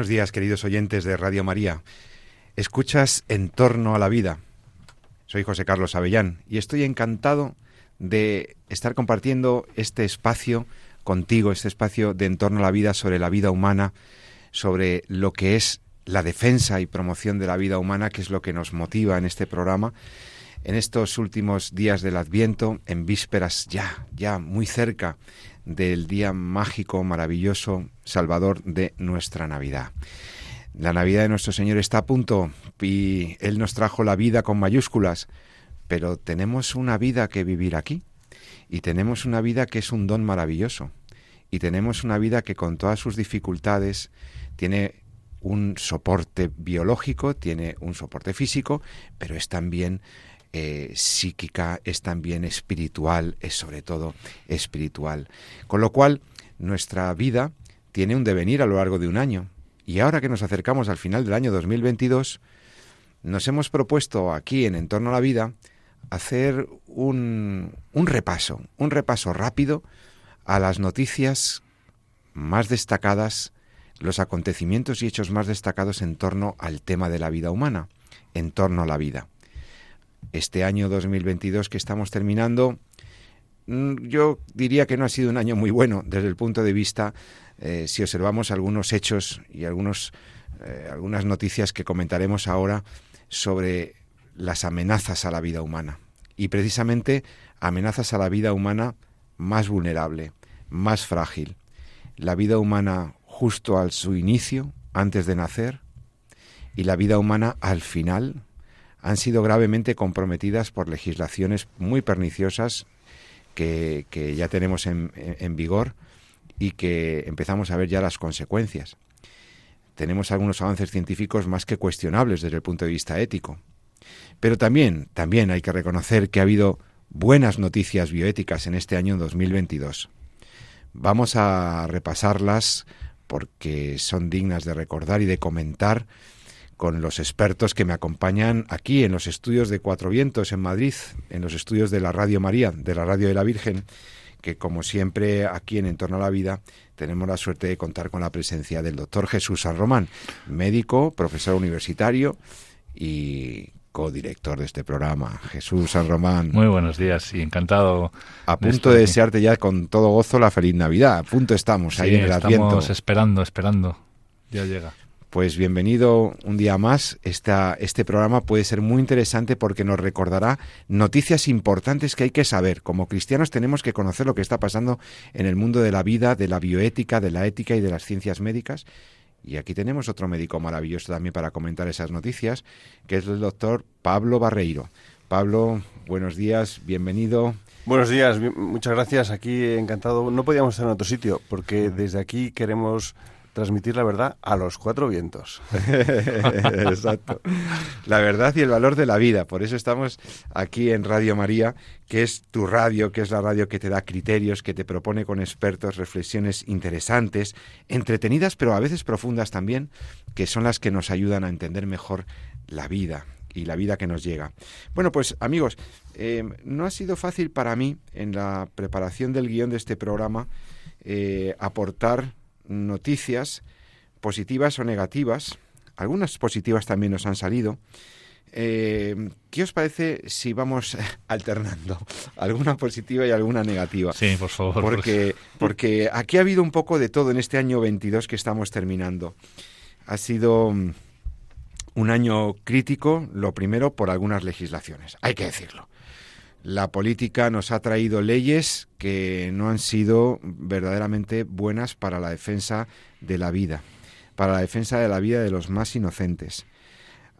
Buenos días, queridos oyentes de Radio María. Escuchas En torno a la vida. Soy José Carlos Avellán y estoy encantado de estar compartiendo este espacio contigo, este espacio de En torno a la vida sobre la vida humana, sobre lo que es la defensa y promoción de la vida humana, que es lo que nos motiva en este programa. En estos últimos días del Adviento, en vísperas ya, ya muy cerca del día mágico, maravilloso, salvador de nuestra Navidad. La Navidad de nuestro Señor está a punto y Él nos trajo la vida con mayúsculas, pero tenemos una vida que vivir aquí y tenemos una vida que es un don maravilloso y tenemos una vida que con todas sus dificultades tiene un soporte biológico, tiene un soporte físico, pero es también eh, psíquica, es también espiritual, es sobre todo espiritual. Con lo cual, nuestra vida tiene un devenir a lo largo de un año. Y ahora que nos acercamos al final del año 2022, nos hemos propuesto aquí en Entorno a la Vida hacer un, un repaso, un repaso rápido a las noticias más destacadas, los acontecimientos y hechos más destacados en torno al tema de la vida humana, en torno a la vida este año 2022 que estamos terminando, mm, yo diría que no ha sido un año muy bueno desde el punto de vista, eh, si observamos algunos hechos y algunos, eh, algunas noticias que comentaremos ahora sobre las amenazas a la vida humana. Y precisamente amenazas a la vida humana más vulnerable, más frágil. La vida humana justo al su inicio, antes de nacer, y la vida humana al final, han sido gravemente comprometidas por legislaciones muy perniciosas que, ya tenemos en, en vigor y que empezamos a ver ya las consecuencias. Tenemos algunos avances científicos más que cuestionables desde el punto de vista ético. Pero también, también hay que reconocer que ha habido buenas noticias bioéticas en este año 2022. Vamos a repasarlas porque son dignas de recordar y de comentar con los expertos que me acompañan aquí en los estudios de Cuatro Vientos en Madrid, en los estudios de la Radio María, de la Radio de la Virgen, que como siempre aquí en Entorno a la Vida tenemos la suerte de contar con la presencia del doctor Jesús San Román, médico, profesor universitario y codirector de este programa. Jesús San Román. Muy buenos días y encantado. A punto de, desearte ya con todo gozo la feliz Navidad. A punto estamos ahí en el Estamos esperando, esperando. Ya llega. Pues bienvenido un día más. Esta, este programa puede ser muy interesante porque nos recordará noticias importantes que hay que saber. Como cristianos tenemos que conocer lo que está pasando en el mundo de la vida, de la bioética, de la ética y de las ciencias médicas. Y aquí tenemos otro médico maravilloso también para comentar esas noticias, que es el doctor Pablo Barreiro. Pablo, buenos días, bienvenido. Buenos días, muchas gracias. Aquí encantado. No podíamos estar en otro sitio porque desde aquí queremos transmitir la verdad a los cuatro vientos. Exacto. La verdad y el valor de la vida. Por eso estamos aquí en Radio María, que es tu radio, que es la radio que te da criterios, que te propone con expertos reflexiones interesantes, entretenidas, pero a veces profundas también, que son las que nos ayudan a entender mejor la vida y la vida que nos llega. Bueno, pues amigos, eh, no ha sido fácil para mí en la preparación del guion de este programa eh, aportar noticias positivas o negativas. Algunas positivas también nos han salido. Eh, ¿Qué os parece si vamos alternando alguna positiva y alguna negativa? Sí, por favor. Porque, porque aquí ha habido un poco de todo en este año 22 que estamos terminando. Ha sido mm, un año crítico, lo primero, por algunas legislaciones, hay que decirlo la política nos ha traído leyes que no han sido verdaderamente buenas para la defensa de la vida, para la defensa de la vida de los más inocentes.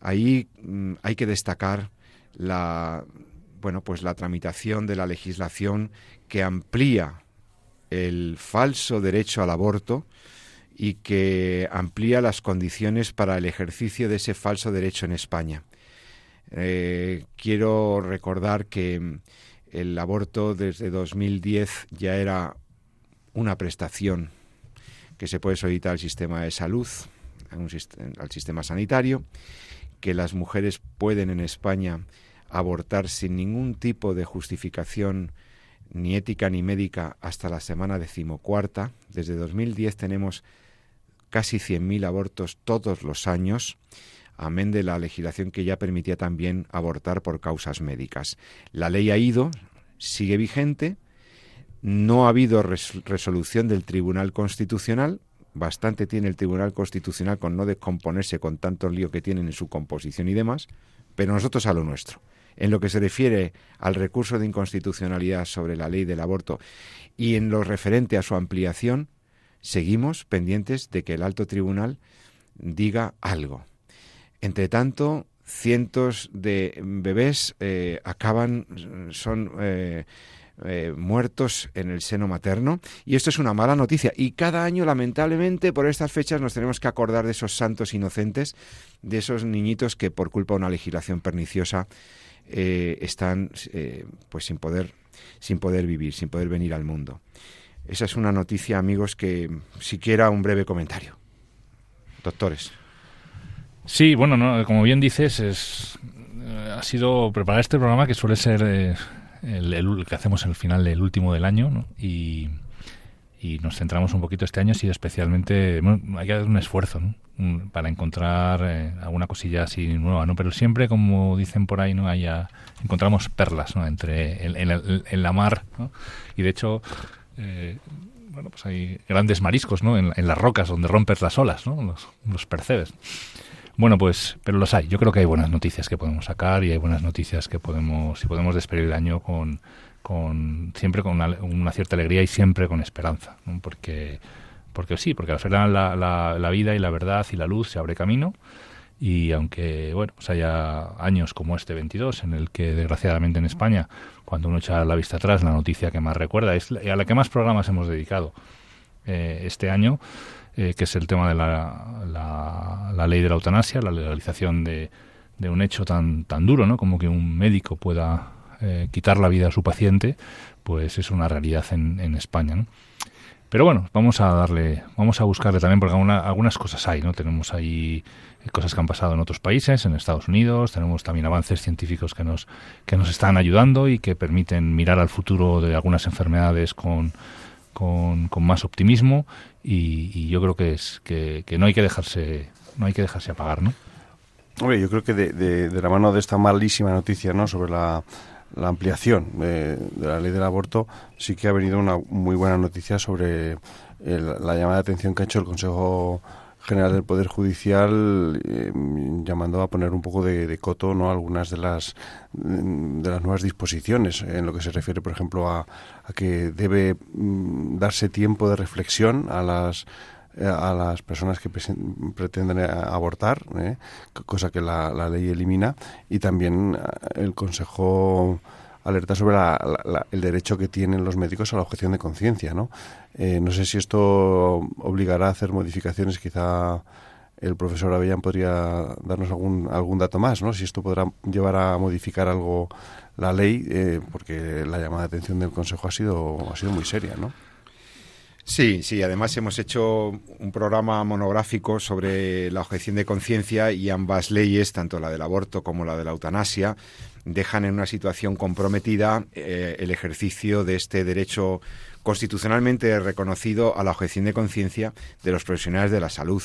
Ahí mm, hay que destacar la bueno, pues la tramitación de la legislación que amplía el falso derecho al aborto y que amplía las condiciones para el ejercicio de ese falso derecho en España. Eh, quiero recordar que el aborto desde 2010 ya era una prestación que se puede solicitar al sistema de salud, al sistema sanitario, que las mujeres pueden en España abortar sin ningún tipo de justificación ni ética ni médica hasta la semana decimocuarta. Desde 2010 tenemos casi 100.000 abortos todos los años, amén de la legislación que ya permitía también abortar por causas médicas. La ley ha ido, sigue vigente, no ha habido resolución del Tribunal Constitucional, bastante tiene el Tribunal Constitucional con no descomponerse con tanto lío que tienen en su composición y demás, pero nosotros a lo nuestro. En lo que se refiere al recurso de inconstitucionalidad sobre la ley del aborto y en lo referente a su ampliación, seguimos pendientes de que el alto tribunal diga algo. Entre tanto, cientos de bebés eh, acaban, son eh, eh, muertos en el seno materno y esto es una mala noticia y cada año lamentablemente por estas fechas nos tenemos que acordar de esos santos inocentes, de esos niñitos que por culpa de una legislación perniciosa están pues sin poder sin poder vivir, sin poder venir al mundo. Esa es una noticia, amigos, que siquiera un breve comentario. Doctores. Sí, bueno, no, como bien dices, es, eh, ha sido preparar este programa que suele ser eh, el, que hacemos al final del último del año y, nos centramos un poquito este año, sí, especialmente, hay que hacer un esfuerzo para encontrar eh, alguna cosilla así nueva, ¿no? Pero siempre, como dicen por ahí, no haya encontramos perlas, ¿no? Entre en, la mar, Y de hecho eh, bueno, pues hay grandes mariscos, ¿no? En, las rocas donde rompes las olas, ¿no? Los, percebes. Bueno, pues, pero los hay. Yo creo que hay buenas noticias que podemos sacar y hay buenas noticias que podemos, si podemos despedir el año con, con siempre con una, cierta alegría y siempre con esperanza, porque, porque sí, porque al final la, la, la, vida y la verdad y la luz se abre camino y aunque bueno pues haya años como este 22 en el que desgraciadamente en España cuando uno echa la vista atrás la noticia que más recuerda es a la que más programas hemos dedicado eh, este año eh, que es el tema de la, la, ley de la eutanasia la legalización de, un hecho tan tan duro no como que un médico pueda eh, quitar la vida a su paciente pues es una realidad en, en España. Pero bueno, vamos a darle, vamos a buscarle también, porque algunas cosas hay, ¿no? Tenemos ahí cosas que han pasado en otros países, en Estados Unidos, tenemos también avances científicos que nos, que nos están ayudando y que permiten mirar al futuro de algunas enfermedades con, con, más optimismo y, yo creo que es que, no hay que dejarse no hay que dejarse apagar, ¿no? Hombre, yo creo que de, de la mano de esta malísima noticia, ¿no? Sobre la la ampliación de, la ley del aborto, sí que ha venido una muy buena noticia sobre la llamada de atención que ha hecho el Consejo General del Poder Judicial, eh, llamando a poner un poco de, coto ¿no? algunas de las, de las nuevas disposiciones, en lo que se refiere, por ejemplo, a, que debe mm, darse tiempo de reflexión a las eh, a las personas que pretenden abortar, ¿eh? cosa que la, ley elimina, y también el Consejo alerta sobre el derecho que tienen los médicos a la objeción de conciencia. ¿no? No sé si esto obligará a hacer modificaciones, quizá el profesor Avellán podría darnos algún, algún dato más, ¿no? si esto podrá llevar a modificar algo la ley, porque la llamada de atención del Consejo ha sido, ha sido muy seria. ¿no? Sí, sí, además hemos hecho un programa monográfico sobre la objeción de conciencia y ambas leyes, tanto la del aborto como la de la eutanasia, dejan en una situación comprometida eh, el ejercicio de este derecho constitucionalmente reconocido a la objeción de conciencia de los profesionales de la salud.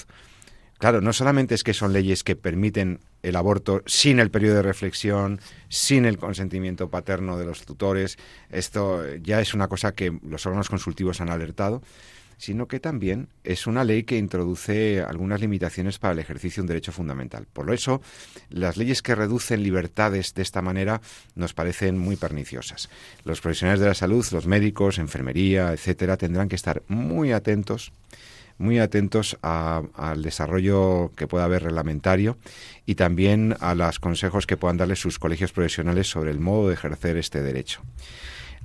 Claro, no solamente es que son leyes que permiten el aborto sin el periodo de reflexión, sin el consentimiento paterno de los tutores, esto ya es una cosa que los órganos consultivos han alertado, sino que también es una ley que introduce algunas limitaciones para el ejercicio de un derecho fundamental. Por eso, las leyes que reducen libertades de esta manera nos parecen muy perniciosas. Los profesionales de la salud, los médicos, enfermería, etcétera, tendrán que estar muy atentos muy atentos al desarrollo que pueda haber reglamentario y también a los consejos que puedan darle sus colegios profesionales sobre el modo de ejercer este derecho.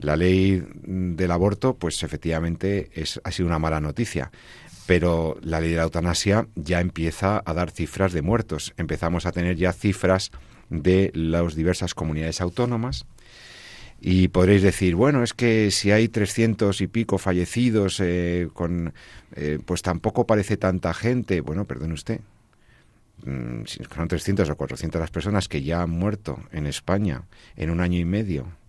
La ley del aborto, pues efectivamente es, ha sido una mala noticia. Pero la ley de la eutanasia ya empieza a dar cifras de muertos. Empezamos a tener ya cifras de las diversas comunidades autónomas. Y podréis decir, bueno, es que si hay 300 y pico fallecidos, eh, con, eh, pues tampoco parece tanta gente. Bueno, perdone usted, mm, si son 300 o 400 las personas que ya han muerto en España en un año y medio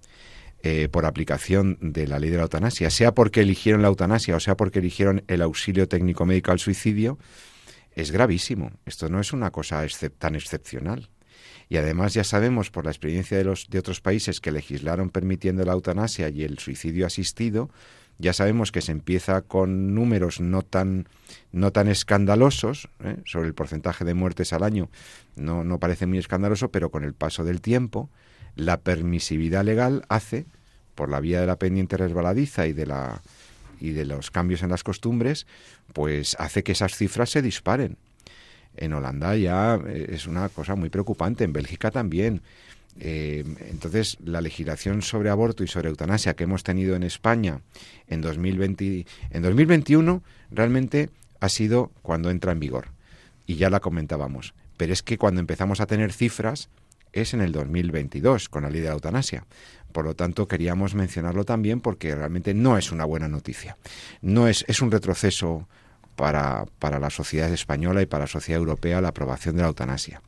eh, por aplicación de la ley de la eutanasia, sea porque eligieron la eutanasia o sea porque eligieron el auxilio técnico médico al suicidio, es gravísimo. Esto no es una cosa tan excepcional. Y además ya sabemos por la experiencia de, los, de otros países que legislaron permitiendo la eutanasia y el suicidio asistido, ya sabemos que se empieza con números no tan, no tan escandalosos, ¿eh? sobre el porcentaje de muertes al año, no, no parece muy escandaloso, pero con el paso del tiempo, la permisividad legal hace, por la vía de la pendiente resbaladiza y de la y de los cambios en las costumbres, pues hace que esas cifras se disparen en Holanda ya eh, es una cosa muy preocupante, en Bélgica también. Eh, entonces, la legislación sobre aborto y sobre eutanasia que hemos tenido en España en, 2020, en 2021 realmente ha sido cuando entra en vigor. Y ya la comentábamos. Pero es que cuando empezamos a tener cifras es en el 2022 con la ley de la eutanasia. Por lo tanto, queríamos mencionarlo también porque realmente no es una buena noticia. No es, es un retroceso para, para la sociedad española y para la sociedad europea la aprobación de la eutanasia.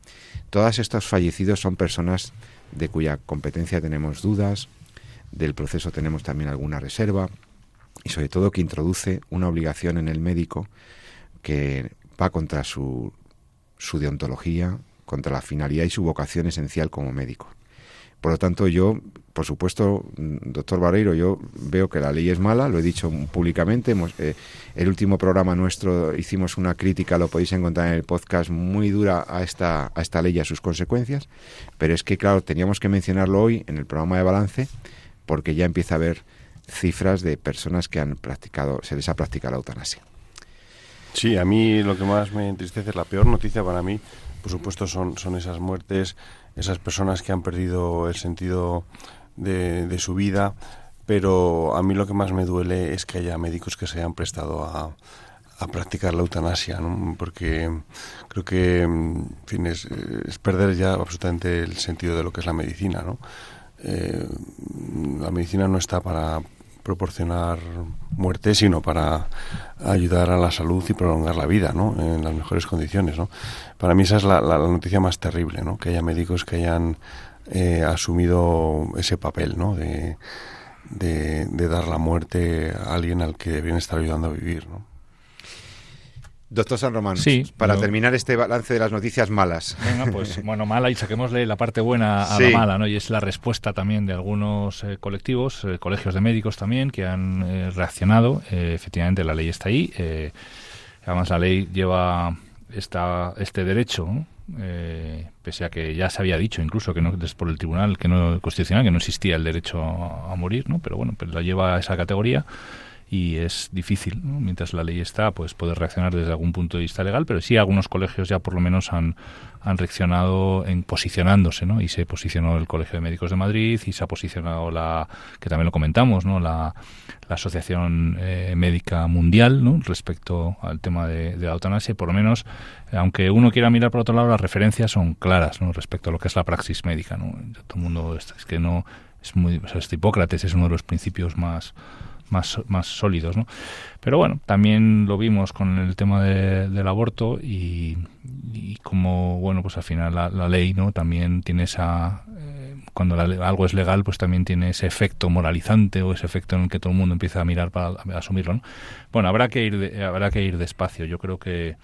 Todos estos fallecidos son personas de cuya competencia tenemos dudas, del proceso tenemos también alguna reserva y sobre todo que introduce una obligación en el médico que va contra su, su deontología, contra la finalidad y su vocación esencial como médico. Por lo tanto, yo, por supuesto, doctor Barreiro, yo veo que la ley es mala, lo he dicho públicamente. Eh, el último programa nuestro hicimos una crítica, lo podéis encontrar en el podcast, muy dura a esta, a esta ley y a sus consecuencias. Pero es que, claro, teníamos que mencionarlo hoy en el programa de balance, porque ya empieza a haber cifras de personas que han practicado, se les ha practicado la eutanasia. Sí, a mí lo que más me entristece, la peor noticia para mí, por supuesto, son, son esas muertes esas personas que han perdido el sentido de, su vida, pero a mí lo que más me duele es que haya médicos que se hayan prestado a, practicar la eutanasia, porque creo que en es, perder ya absolutamente el sentido de lo que es la medicina. ¿no? Eh, la medicina no está para proporcionar muerte, sino para ayudar a la salud y prolongar la vida, ¿no? En las mejores condiciones, ¿no? Para mí esa es la, noticia más terrible, ¿no? Que haya médicos que hayan eh, asumido ese papel, ¿no? De, de, dar la muerte a alguien al que deben estar ayudando a vivir, ¿no? Doctor San Román, sí, para terminar este balance de las noticias malas. Venga, pues bueno, mala y saquémosle la parte buena a la mala, ¿no? Y es la respuesta también de algunos eh, colectivos, eh, colegios de médicos también, que han eh, reaccionado. efectivamente, la ley está ahí. además, la ley lleva esta, este derecho, pese a que ya se había dicho incluso que no es por el tribunal que no constitucional que no existía el derecho a, a morir, ¿no? Pero bueno, pues la lleva a esa categoría y es difícil, mientras la ley está, pues poder reaccionar desde algún punto de vista legal, pero sí algunos colegios ya por lo menos han, han reaccionado en posicionándose, ¿no? Y se posicionó el Colegio de Médicos de Madrid y se ha posicionado la, que también lo comentamos, ¿no? La, la Asociación eh, Médica Mundial, ¿no? Respecto al tema de, la eutanasia, por lo menos, aunque uno quiera mirar por otro lado, las referencias son claras, ¿no? Respecto a lo que es la praxis médica, ¿no? Todo el mundo, es, que no, es muy, o sea, este Hipócrates es uno de los principios más más, más sólidos. ¿no? Pero bueno, también lo vimos con el tema del aborto y, como, bueno, pues al final la, ley no también tiene esa... Eh, cuando algo es legal, pues también tiene ese efecto moralizante o ese efecto en el que todo el mundo empieza a mirar para asumirlo. ¿no? Bueno, habrá que ir, habrá que ir despacio. Yo creo que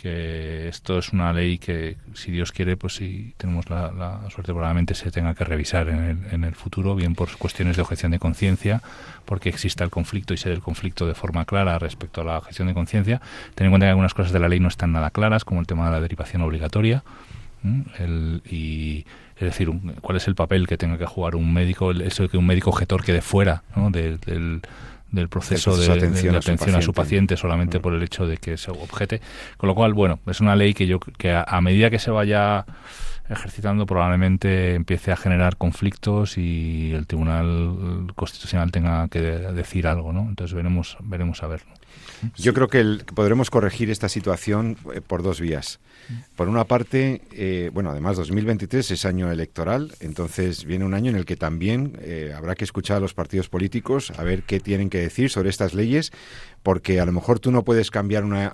que esto es una ley que, si Dios quiere, pues si tenemos la, suerte, probablemente se tenga que revisar en el, en el, futuro, bien por cuestiones de objeción de conciencia, porque exista el conflicto y se el conflicto de forma clara respecto a la objeción de conciencia. Ten en cuenta que algunas cosas de la ley no están nada claras, como el tema de la derivación obligatoria. El, y es decir, cuál es el papel que tenga que jugar un médico, eso de que un médico objetor quede fuera ¿no? del del proceso, de, atención, a, su paciente solamente mm. por el hecho de que se objete. Con lo cual, bueno, es una ley que yo que a, medida que se vaya ejercitando probablemente empiece a generar conflictos y el Tribunal Constitucional tenga que decir algo, ¿no? Entonces veremos, veremos a ver. Yo creo que podremos corregir esta situación eh, por dos vías. Por una parte, eh, bueno, además 2023 es año electoral, entonces viene un año en el que también eh, habrá que escuchar a los partidos políticos a ver qué tienen que decir sobre estas leyes, porque a lo mejor tú no puedes cambiar una,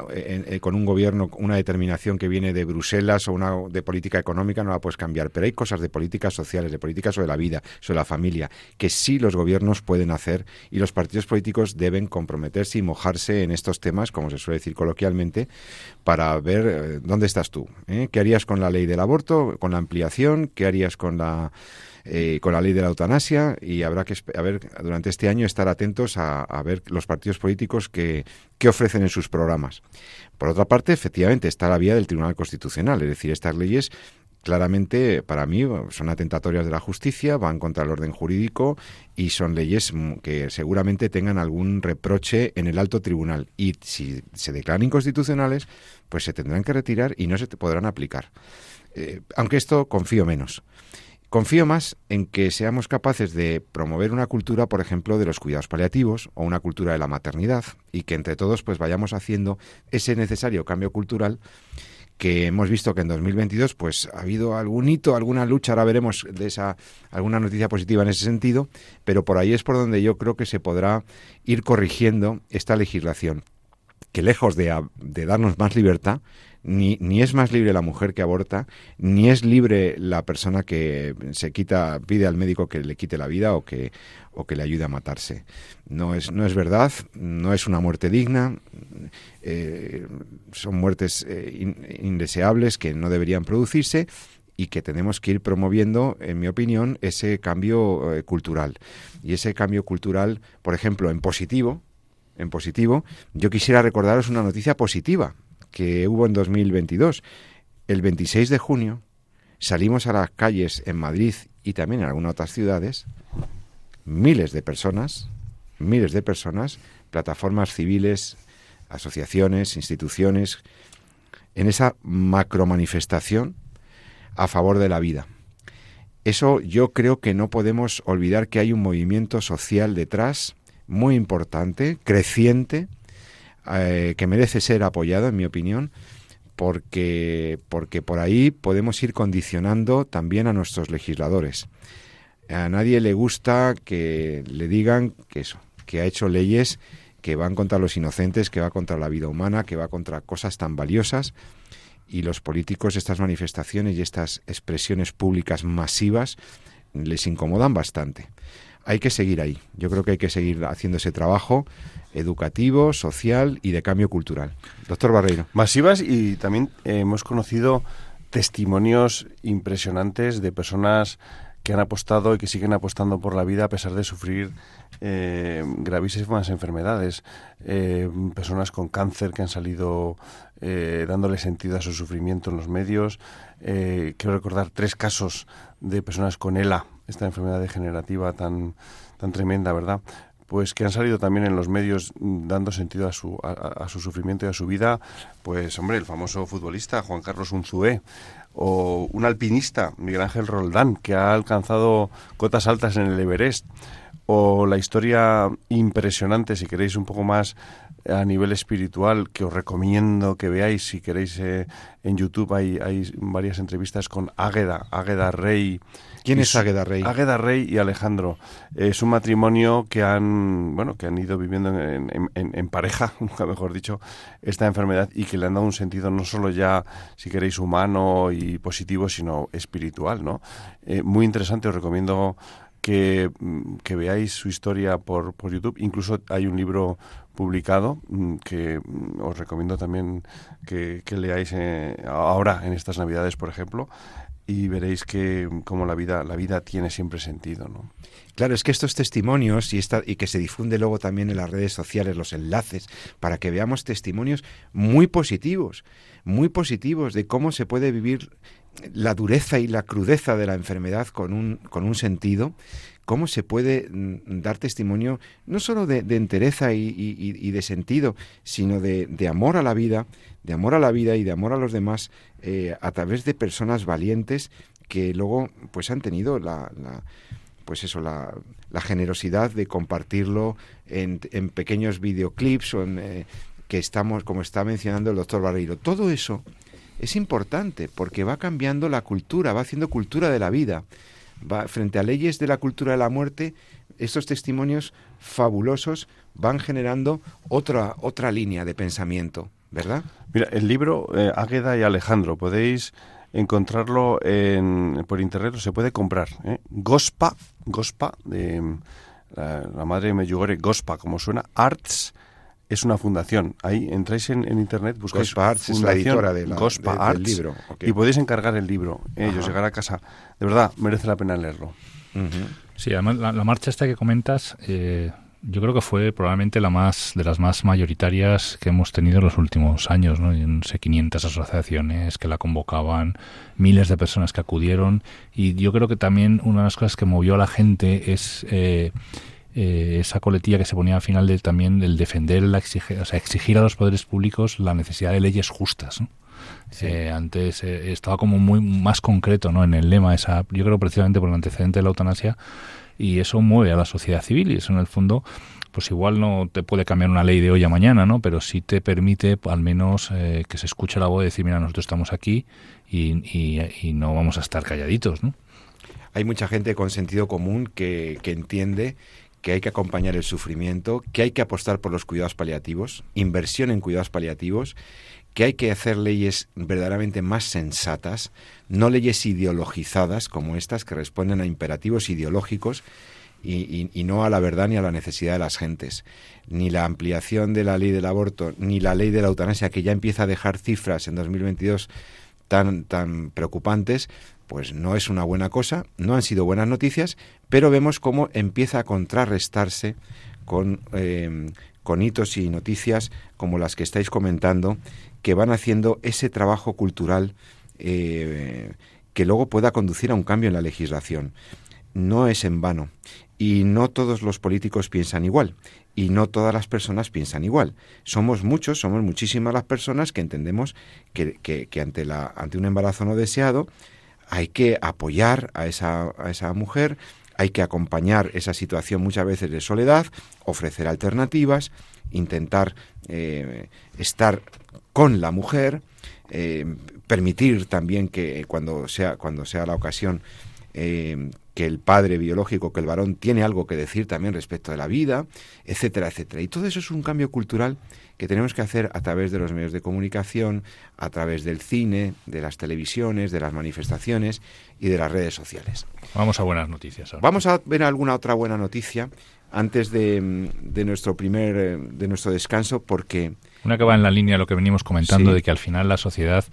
con un gobierno una determinación que viene de Bruselas o una de política económica, no la puedes cambiar, pero hay cosas de políticas sociales, de políticas sobre la vida, sobre la familia, que sí los gobiernos pueden hacer y los partidos políticos deben comprometerse y mojarse en estos temas, como se suele decir coloquialmente, para ver eh, dónde tú. ¿eh? ¿Qué harías con la ley del aborto, con la ampliación? ¿Qué harías con la eh, con la ley de la eutanasia y habrá que a ver durante este año estar atentos a, ver los partidos políticos que, que, ofrecen en sus programas. Por otra parte, efectivamente, está la vía del Tribunal Constitucional, es decir, estas leyes claramente para mí son atentatorias de la justicia, van contra el orden jurídico y son leyes que seguramente tengan algún reproche en el alto tribunal. Y si se declaran inconstitucionales, pues se tendrán que retirar y no se podrán aplicar. Eh, aunque esto confío menos. Confío más en que seamos capaces de promover una cultura, por ejemplo, de los cuidados paliativos o una cultura de la maternidad y que entre todos pues vayamos haciendo ese necesario cambio cultural que hemos visto que en 2022 pues ha habido algún hito, alguna lucha, ahora veremos de esa alguna noticia positiva en ese sentido, pero por ahí es por donde yo creo que se podrá ir corrigiendo esta legislación, que lejos de, de darnos más libertad, ni, ni es más libre la mujer que aborta, ni es libre la persona que se quita, pide al médico que le quite la vida o que, o que le ayude a matarse. No es, no es verdad, no es una muerte digna, eh, son muertes eh, indeseables que no deberían producirse y que tenemos que ir promoviendo, en mi opinión, ese cambio eh, cultural. Y ese cambio cultural, por ejemplo, en positivo, en positivo, yo quisiera recordaros una noticia positiva que hubo en 2022. El 26 de junio salimos a las calles en Madrid y también en algunas otras ciudades, miles de personas, miles de personas, plataformas civiles, asociaciones, instituciones, en esa macromanifestación a favor de la vida. Eso yo creo que no podemos olvidar que hay un movimiento social detrás muy importante, creciente, eh, que merece ser apoyado, en mi opinión, porque, porque por ahí podemos ir condicionando también a nuestros legisladores. A nadie le gusta que le digan que eso, que ha hecho leyes que van contra los inocentes, que va contra la vida humana, que va contra cosas tan valiosas. Y los políticos estas manifestaciones y estas expresiones públicas masivas les incomodan bastante. Hay que seguir ahí. Yo creo que hay que seguir haciendo ese trabajo educativo, social y de cambio cultural. Doctor Barreiro. Masivas y también hemos conocido testimonios impresionantes de personas que han apostado y que siguen apostando por la vida a pesar de sufrir eh, gravísimas enfermedades. Eh, personas con cáncer que han salido eh, dándole sentido a su sufrimiento en los medios. quiero recordar tres casos de personas con ELA, esta enfermedad degenerativa tan, tan tremenda, ¿verdad? pues que han salido también en los medios dando sentido a su, a, su sufrimiento y a su vida, pues hombre, el famoso futbolista Juan Carlos Unzué, o un alpinista, Miguel Ángel Roldán, que ha alcanzado cotas altas en el Everest, o la historia impresionante, si queréis un poco más a nivel espiritual, que os recomiendo que veáis, si queréis eh, en YouTube hay, hay varias entrevistas con Águeda, Águeda Rey, ¿Quién es Águeda Rey? Águeda Rey y Alejandro. Es un matrimonio que han, bueno, que han ido viviendo en, pareja, nunca mejor dicho, esta enfermedad y que le han dado un sentido no solo ya, si queréis, humano y positivo, sino espiritual, ¿no? Eh, muy interesante, os recomiendo que, que, veáis su historia por, por YouTube. Incluso hay un libro publicado mm, que mm, os recomiendo también que, que leáis eh, ahora en estas Navidades, por ejemplo y veréis que como la vida la vida tiene siempre sentido, ¿no? Claro, es que estos testimonios y esta y que se difunde luego también en las redes sociales los enlaces para que veamos testimonios muy positivos, muy positivos de cómo se puede vivir la dureza y la crudeza de la enfermedad con un con un sentido cómo se puede mm, dar testimonio no solo de, entereza y, de sentido, sino de, amor a la vida, de amor a la vida y de amor a los demás eh, a través de personas valientes que luego pues han tenido la, pues eso, la, la, generosidad de compartirlo en, en pequeños videoclips o en, eh, que estamos, como está mencionando el doctor Barreiro. Todo eso es importante porque va cambiando la cultura, va haciendo cultura de la vida. Va, frente a leyes de la cultura de la muerte, estos testimonios fabulosos van generando otra, otra línea de pensamiento, ¿verdad? Mira, el libro eh, Águeda y Alejandro, podéis encontrarlo en, por internet, se puede comprar. ¿eh? Gospa, Gospa, de la, madre de Gospa, como suena, Arts es una fundación. Ahí entráis en, internet, buscáis Gospa Arts es la editora de la, del libro. Y podéis encargar el libro. Ellos llegar a casa. De verdad, merece la pena leerlo. Sí, además la, marcha esta que comentas, eh, yo creo que fue probablemente la más de las más mayoritarias que hemos tenido en los últimos años, ¿no? no sé, 500 asociaciones que la convocaban, miles de personas que acudieron y yo creo que también una de las cosas que movió a la gente es eh, eh, esa coletilla que se ponía al final del también del defender la exigir, o sea, exigir a los poderes públicos la necesidad de leyes justas. Eh, antes estaba como muy más concreto ¿no? en el lema esa yo creo precisamente por el antecedente de la eutanasia y eso mueve a la sociedad civil y eso en el fondo pues igual no te puede cambiar una ley de hoy a mañana, ¿no? Pero sí te permite al menos eh, que se escuche la voz de decir, mira, nosotros estamos aquí y, y, no vamos a estar calladitos, ¿no? Hay mucha gente con sentido común que, que entiende que hay que acompañar el sufrimiento, que hay que apostar por los cuidados paliativos, inversión en cuidados paliativos, que hay que hacer leyes verdaderamente más sensatas, no leyes ideologizadas como estas que responden a imperativos ideológicos y, no a la verdad ni a la necesidad de las gentes. Ni la ampliación de la ley del aborto, ni la ley de la eutanasia, que ya empieza a dejar cifras en 2022 tan, tan preocupantes, pues no es una buena cosa, no han sido buenas noticias, pero vemos cómo empieza a contrarrestarse con, eh, con hitos y noticias como las que estáis comentando, que van haciendo ese trabajo cultural eh, que luego pueda conducir a un cambio en la legislación. No es en vano. Y no todos los políticos piensan igual. Y no todas las personas piensan igual. Somos muchos, somos muchísimas las personas que entendemos que, que, ante, la, ante un embarazo no deseado hay que apoyar a esa, a esa mujer, hay que acompañar esa situación muchas veces de soledad, ofrecer alternativas, intentar eh, estar con la mujer, eh, permitir también que cuando sea, cuando sea la ocasión eh, que el padre biológico, que el varón tiene algo que decir también respecto de la vida, etcétera, etcétera. Y todo eso es un cambio cultural que tenemos que hacer a través de los medios de comunicación, a través del cine, de las televisiones, de las manifestaciones y de las redes sociales. Vamos a buenas noticias. Vamos a ver alguna otra buena noticia antes de, de nuestro primer eh, de nuestro descanso porque una que va en la línea de lo que venimos comentando de que al final la sociedad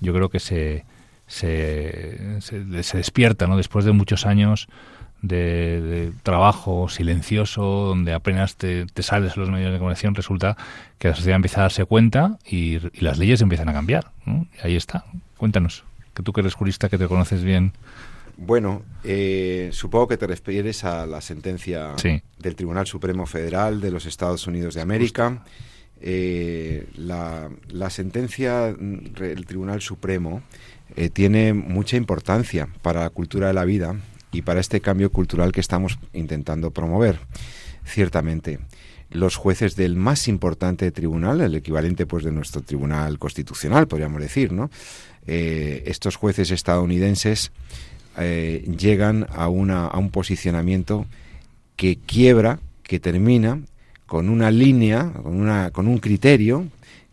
yo creo que se se, se, despierta no después de muchos años de, trabajo silencioso donde apenas te, sales a los medios de comunicación resulta que la sociedad empieza a darse cuenta y, las leyes empiezan a cambiar ahí está. Cuéntanos que tú que eres jurista que te conoces bien. Bueno, eh, supongo que te refieres a la sentencia del Tribunal Supremo Federal de los Estados Unidos de América. Eh, la, sentencia del Tribunal Supremo eh, tiene mucha importancia para la cultura de la vida y para este cambio cultural que estamos intentando promover. Ciertamente, los jueces del más importante tribunal, el equivalente pues de nuestro tribunal constitucional, podríamos decir, ¿no? estos jueces estadounidenses eh, llegan a, una, a un posicionamiento que quiebra, que termina con una línea, con, una, con un criterio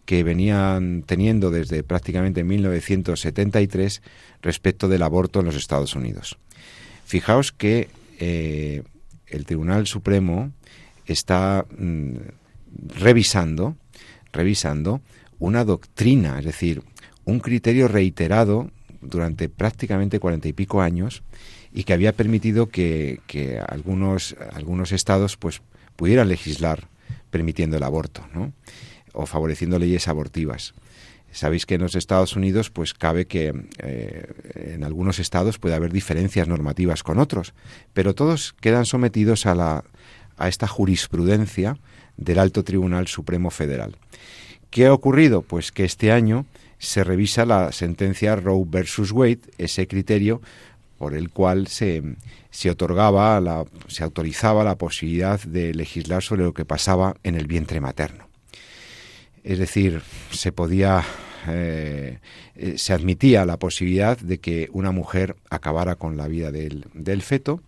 que venían teniendo desde prácticamente 1973 respecto del aborto en los Estados Unidos. Fijaos que eh, el Tribunal Supremo está mm, revisando, revisando una doctrina, es decir, un criterio reiterado durante prácticamente cuarenta y pico años y que había permitido que, algunos, algunos estados pues pudieran legislar permitiendo el aborto, ¿no? O favoreciendo leyes abortivas. Sabéis que en los Estados Unidos pues cabe que eh, en algunos estados puede haber diferencias normativas con otros, pero todos quedan sometidos a, la, a esta jurisprudencia del Alto Tribunal Supremo Federal. ¿Qué ha ocurrido? Pues que este año se revisa la sentencia Roe versus Wade, ese criterio por el cual se, se otorgaba, la, se autorizaba la posibilidad de legislar sobre lo que pasaba en el vientre materno. Es decir, se podía, eh, eh, se admitía la posibilidad de que una mujer acabara con la vida del, del feto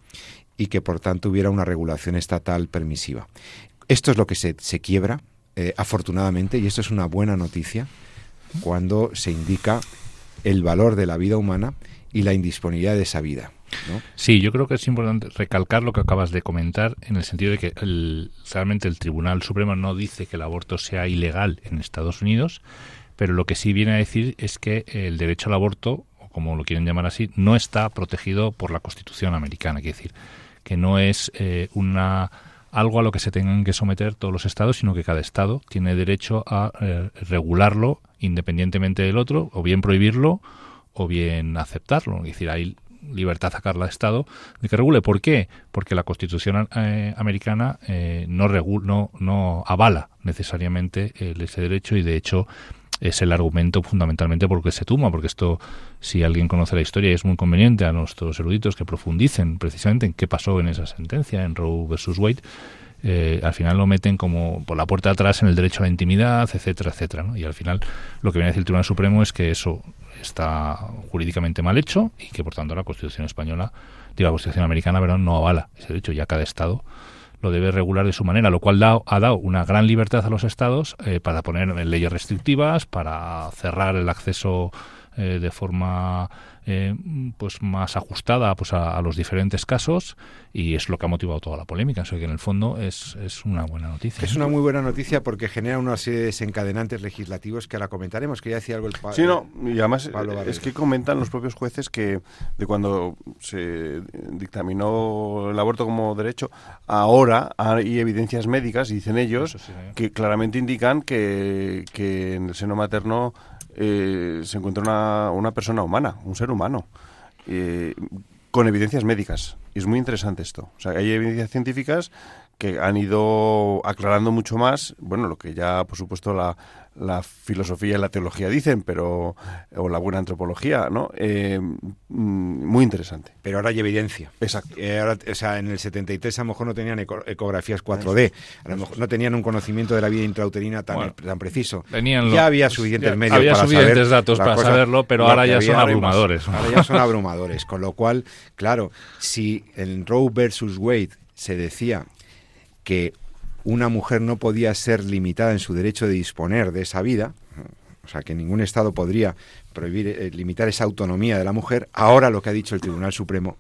y que por tanto hubiera una regulación estatal permisiva. Esto es lo que se, se quiebra, eh, afortunadamente, y esto es una buena noticia, cuando se indica el valor de la vida humana y la indisponibilidad de esa vida. ¿No? Sí, yo creo que es importante recalcar lo que acabas de comentar en el sentido de que el, realmente el Tribunal Supremo no dice que el aborto sea ilegal en Estados Unidos, pero lo que sí viene a decir es que el derecho al aborto, o como lo quieren llamar así, no está protegido por la Constitución americana. Quiere decir que no es eh, una algo a lo que se tengan que someter todos los estados, sino que cada estado tiene derecho a eh, regularlo independientemente del otro, o bien prohibirlo, o bien aceptarlo. Es decir, hay libertad a cada estado de que regule. ¿Por qué? Porque la Constitución eh, americana eh, no, no, no avala necesariamente ese derecho y, de hecho, es el argumento fundamentalmente porque se toma, porque esto, si alguien conoce la historia, es muy conveniente a nuestros eruditos que profundicen precisamente en qué pasó en esa sentencia, en Roe versus Wade, eh, al final lo meten como por la puerta de atrás en el derecho a la intimidad, etcétera, etcétera. ¿no? Y al final lo que viene a decir el Tribunal Supremo es que eso está jurídicamente mal hecho y que por tanto la Constitución española, digo la Constitución americana, pero no avala ese derecho, ya cada Estado lo debe regular de su manera, lo cual da, ha dado una gran libertad a los estados eh, para poner leyes restrictivas, para cerrar el acceso eh, de forma eh, pues más ajustada pues a, los diferentes casos y es lo que ha motivado toda la polémica. Que en el fondo es, es una buena noticia. Es una muy buena noticia porque genera una serie de desencadenantes legislativos que ahora comentaremos, que ya decía algo el Sí, no, y además es que comentan los propios jueces que de cuando se dictaminó el aborto como derecho, ahora hay evidencias médicas, dicen ellos, que claramente indican que, que en el seno materno eh, se encuentra una, una, persona humana, un ser humano, eh, con evidencias médicas. Y es muy interesante esto. O sea, hay evidencias científicas que han ido aclarando mucho más, bueno, lo que ya, por supuesto, la, la filosofía y la teología dicen, pero o la buena antropología, ¿no? Eh, mm, muy interesante. Pero ahora hay evidencia. Exacto. Eh, o sea, en el 73 a lo mejor no tenían ecografías 4D, a lo mejor no tenían un conocimiento de la vida intrauterina tan, tan preciso. ya había suficientes medios había para suficientes datos para saberlo, pero ahora ya son abrumadores. Ahora ya son abrumadores, con lo cual, claro, si en Roe versus Wade se decía que una mujer no podía ser limitada en su derecho de disponer de esa vida, o sea, que ningún Estado podría prohibir, eh, limitar esa autonomía de la mujer, ahora lo que ha dicho el Tribunal Supremo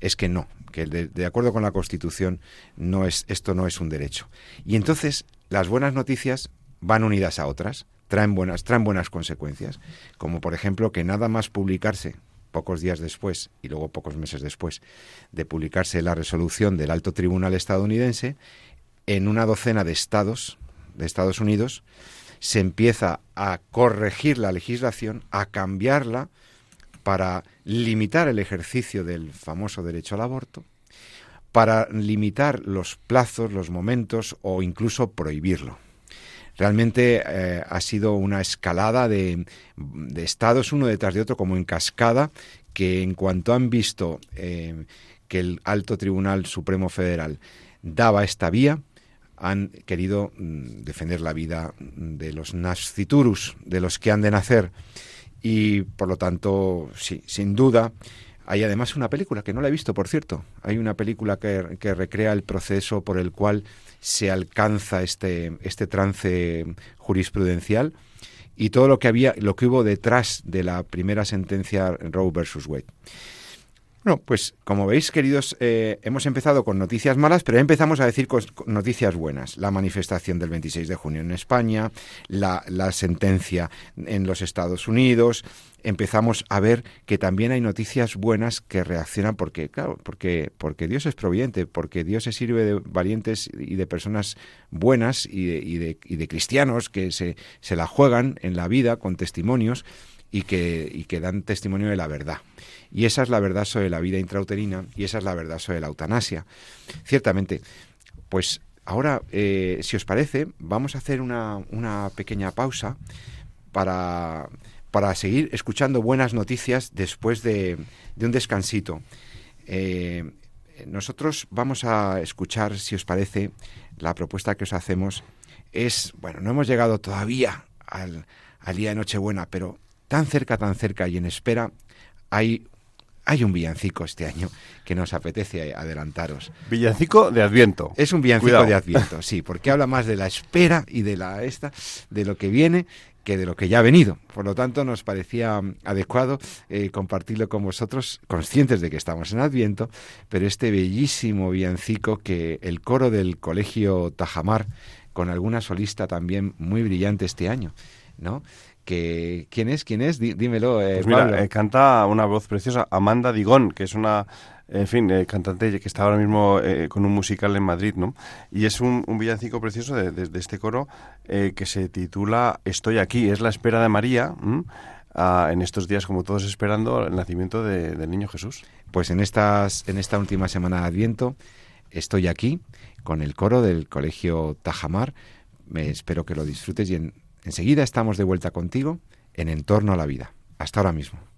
es que no, que de, de, acuerdo con la Constitución no es, esto no es un derecho. Y entonces las buenas noticias van unidas a otras, traen buenas, traen buenas consecuencias, como por ejemplo que nada más publicarse pocos días después y luego pocos meses después de publicarse la resolución del alto tribunal estadounidense, en una docena de estados de Estados Unidos se empieza a corregir la legislación, a cambiarla para limitar el ejercicio del famoso derecho al aborto, para limitar los plazos, los momentos o incluso prohibirlo. Realmente eh, ha sido una escalada de, estados uno detrás de otro como en cascada que en cuanto han visto eh, que el alto tribunal supremo federal daba esta vía, han querido mm, defender la vida de los nasciturus, de los que han de nacer. Y por lo tanto, sí, sin duda, hay además una película que no la he visto, por cierto. Hay una película que, que recrea el proceso por el cual se alcanza este, este trance jurisprudencial y todo lo que había, lo que hubo detrás de la primera sentencia Roe versus Wade. Bueno, pues como veis, queridos, eh, hemos empezado con noticias malas, pero empezamos a decir noticias buenas. La manifestación del 26 de junio en España, la, la sentencia en los Estados Unidos. Empezamos a ver que también hay noticias buenas que reaccionan porque, claro, porque, porque Dios es providente, porque Dios se sirve de valientes y de personas buenas y de, y de, y de cristianos que se, se la juegan en la vida con testimonios y que, y que dan testimonio de la verdad. Y esa es la verdad sobre la vida intrauterina y esa es la verdad sobre la eutanasia. Ciertamente, pues ahora, eh, si os parece, vamos a hacer una, una pequeña pausa para, para seguir escuchando buenas noticias después de, un descansito. Eh, nosotros vamos a escuchar, si os parece, la propuesta que os hacemos es, bueno, no hemos llegado todavía al, al día de Nochebuena, pero tan cerca, tan cerca y en espera, hay hay un villancico este año que nos apetece adelantaros. Villancico de Adviento. Es un villancico de Adviento, sí, porque habla más de la espera y de la esta, de lo que viene que de lo que ya ha venido. Por lo tanto, nos parecía adecuado eh, compartirlo con vosotros, conscientes de que estamos en Adviento, pero este bellísimo villancico que el coro del Colegio Tajamar, con alguna solista también muy brillante este año, ¿no? que quién es quién es dímelo eh, pues mira, eh, canta una voz preciosa Amanda Digón que es una en fin eh, cantante que está ahora mismo con un musical en Madrid no y es un, villancico precioso de, este coro que se titula Estoy aquí es la espera de María en estos días como todos esperando el nacimiento del niño Jesús. Pues en estas en esta última semana de Adviento estoy aquí con el coro del colegio Tajamar. Me espero que lo disfrutes y en Enseguida estamos de vuelta contigo en Entorno a la Vida. Hasta ahora mismo.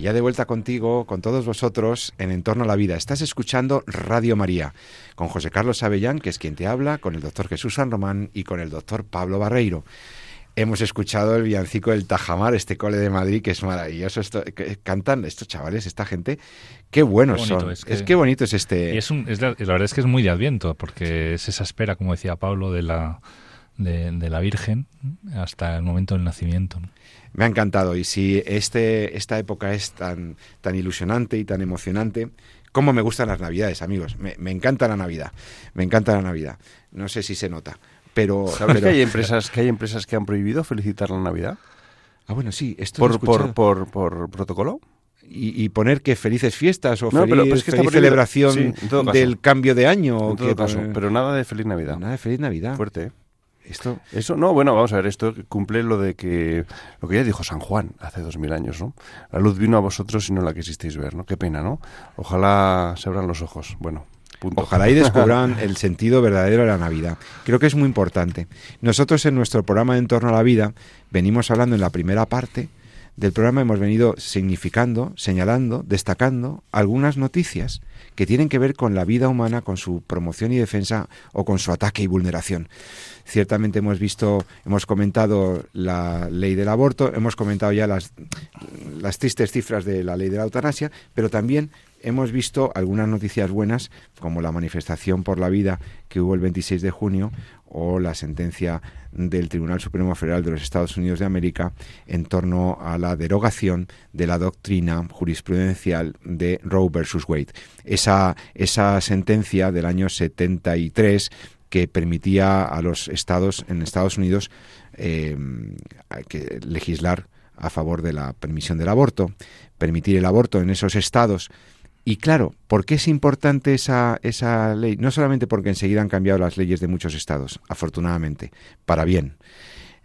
Y ya de vuelta contigo, con todos vosotros, en Entorno a la Vida. Estás escuchando Radio María, con José Carlos Avellán, que es quien te habla, con el doctor Jesús San Román y con el doctor Pablo Barreiro. Hemos escuchado el villancico del Tajamar, este cole de Madrid, que es maravilloso. Esto, que cantan estos chavales, esta gente, qué buenos son. Es, que, bonito es este. Y es, la, verdad es que es muy de Adviento, porque es esa espera, como decía Pablo, de la de, de la Virgen hasta el momento del nacimiento. ¿no? Me ha encantado y si este, esta época es tan, tan ilusionante y tan emocionante, ¿cómo me gustan las Navidades, amigos? Me, me encanta la Navidad, me encanta la Navidad. No sé si se nota, pero... ¿Sabes pero- que hay empresas que hay empresas que han prohibido felicitar la Navidad Ah, bueno, sí, esto por, por, escuchado. por, por protocolo? y, y poner que felices fiestas o No, feliz, pero- pero es que feliz celebración Sí, del cambio de año. o En todo que caso, poner- pero nada de feliz Navidad. Nada de feliz Navidad. Fuerte. ¿eh? Esto, Eso, no, bueno, vamos a ver, esto cumple lo de que, lo que ya dijo San Juan hace dos mil años, ¿no? La luz vino a vosotros y no la quisisteis ver, ¿no? Qué pena, ¿no? Ojalá se abran los ojos. Bueno, punto. Ojalá y descubran el sentido verdadero de la Navidad. Creo que es muy importante. Nosotros en nuestro programa de En torno a la vida venimos hablando en la primera parte del programa, hemos venido significando, señalando, destacando algunas noticias que tienen que ver con la vida humana, con su promoción y defensa o con su ataque y vulneración. Ciertamente hemos visto, hemos comentado la ley del aborto, hemos comentado ya las, tristes cifras de la ley de la eutanasia, pero también hemos visto algunas noticias buenas, como la manifestación por la vida que hubo el 26 de junio o la sentencia del Tribunal Supremo Federal de los Estados Unidos de América en torno a la derogación de la doctrina jurisprudencial de Roe versus Wade. Esa, esa sentencia del año 73 que permitía a los estados en Estados Unidos eh, que legislar a favor de la permisión del aborto, permitir el aborto en esos estados. Y claro, ¿por qué es importante esa, esa ley? No solamente porque enseguida han cambiado las leyes de muchos estados, afortunadamente, para bien.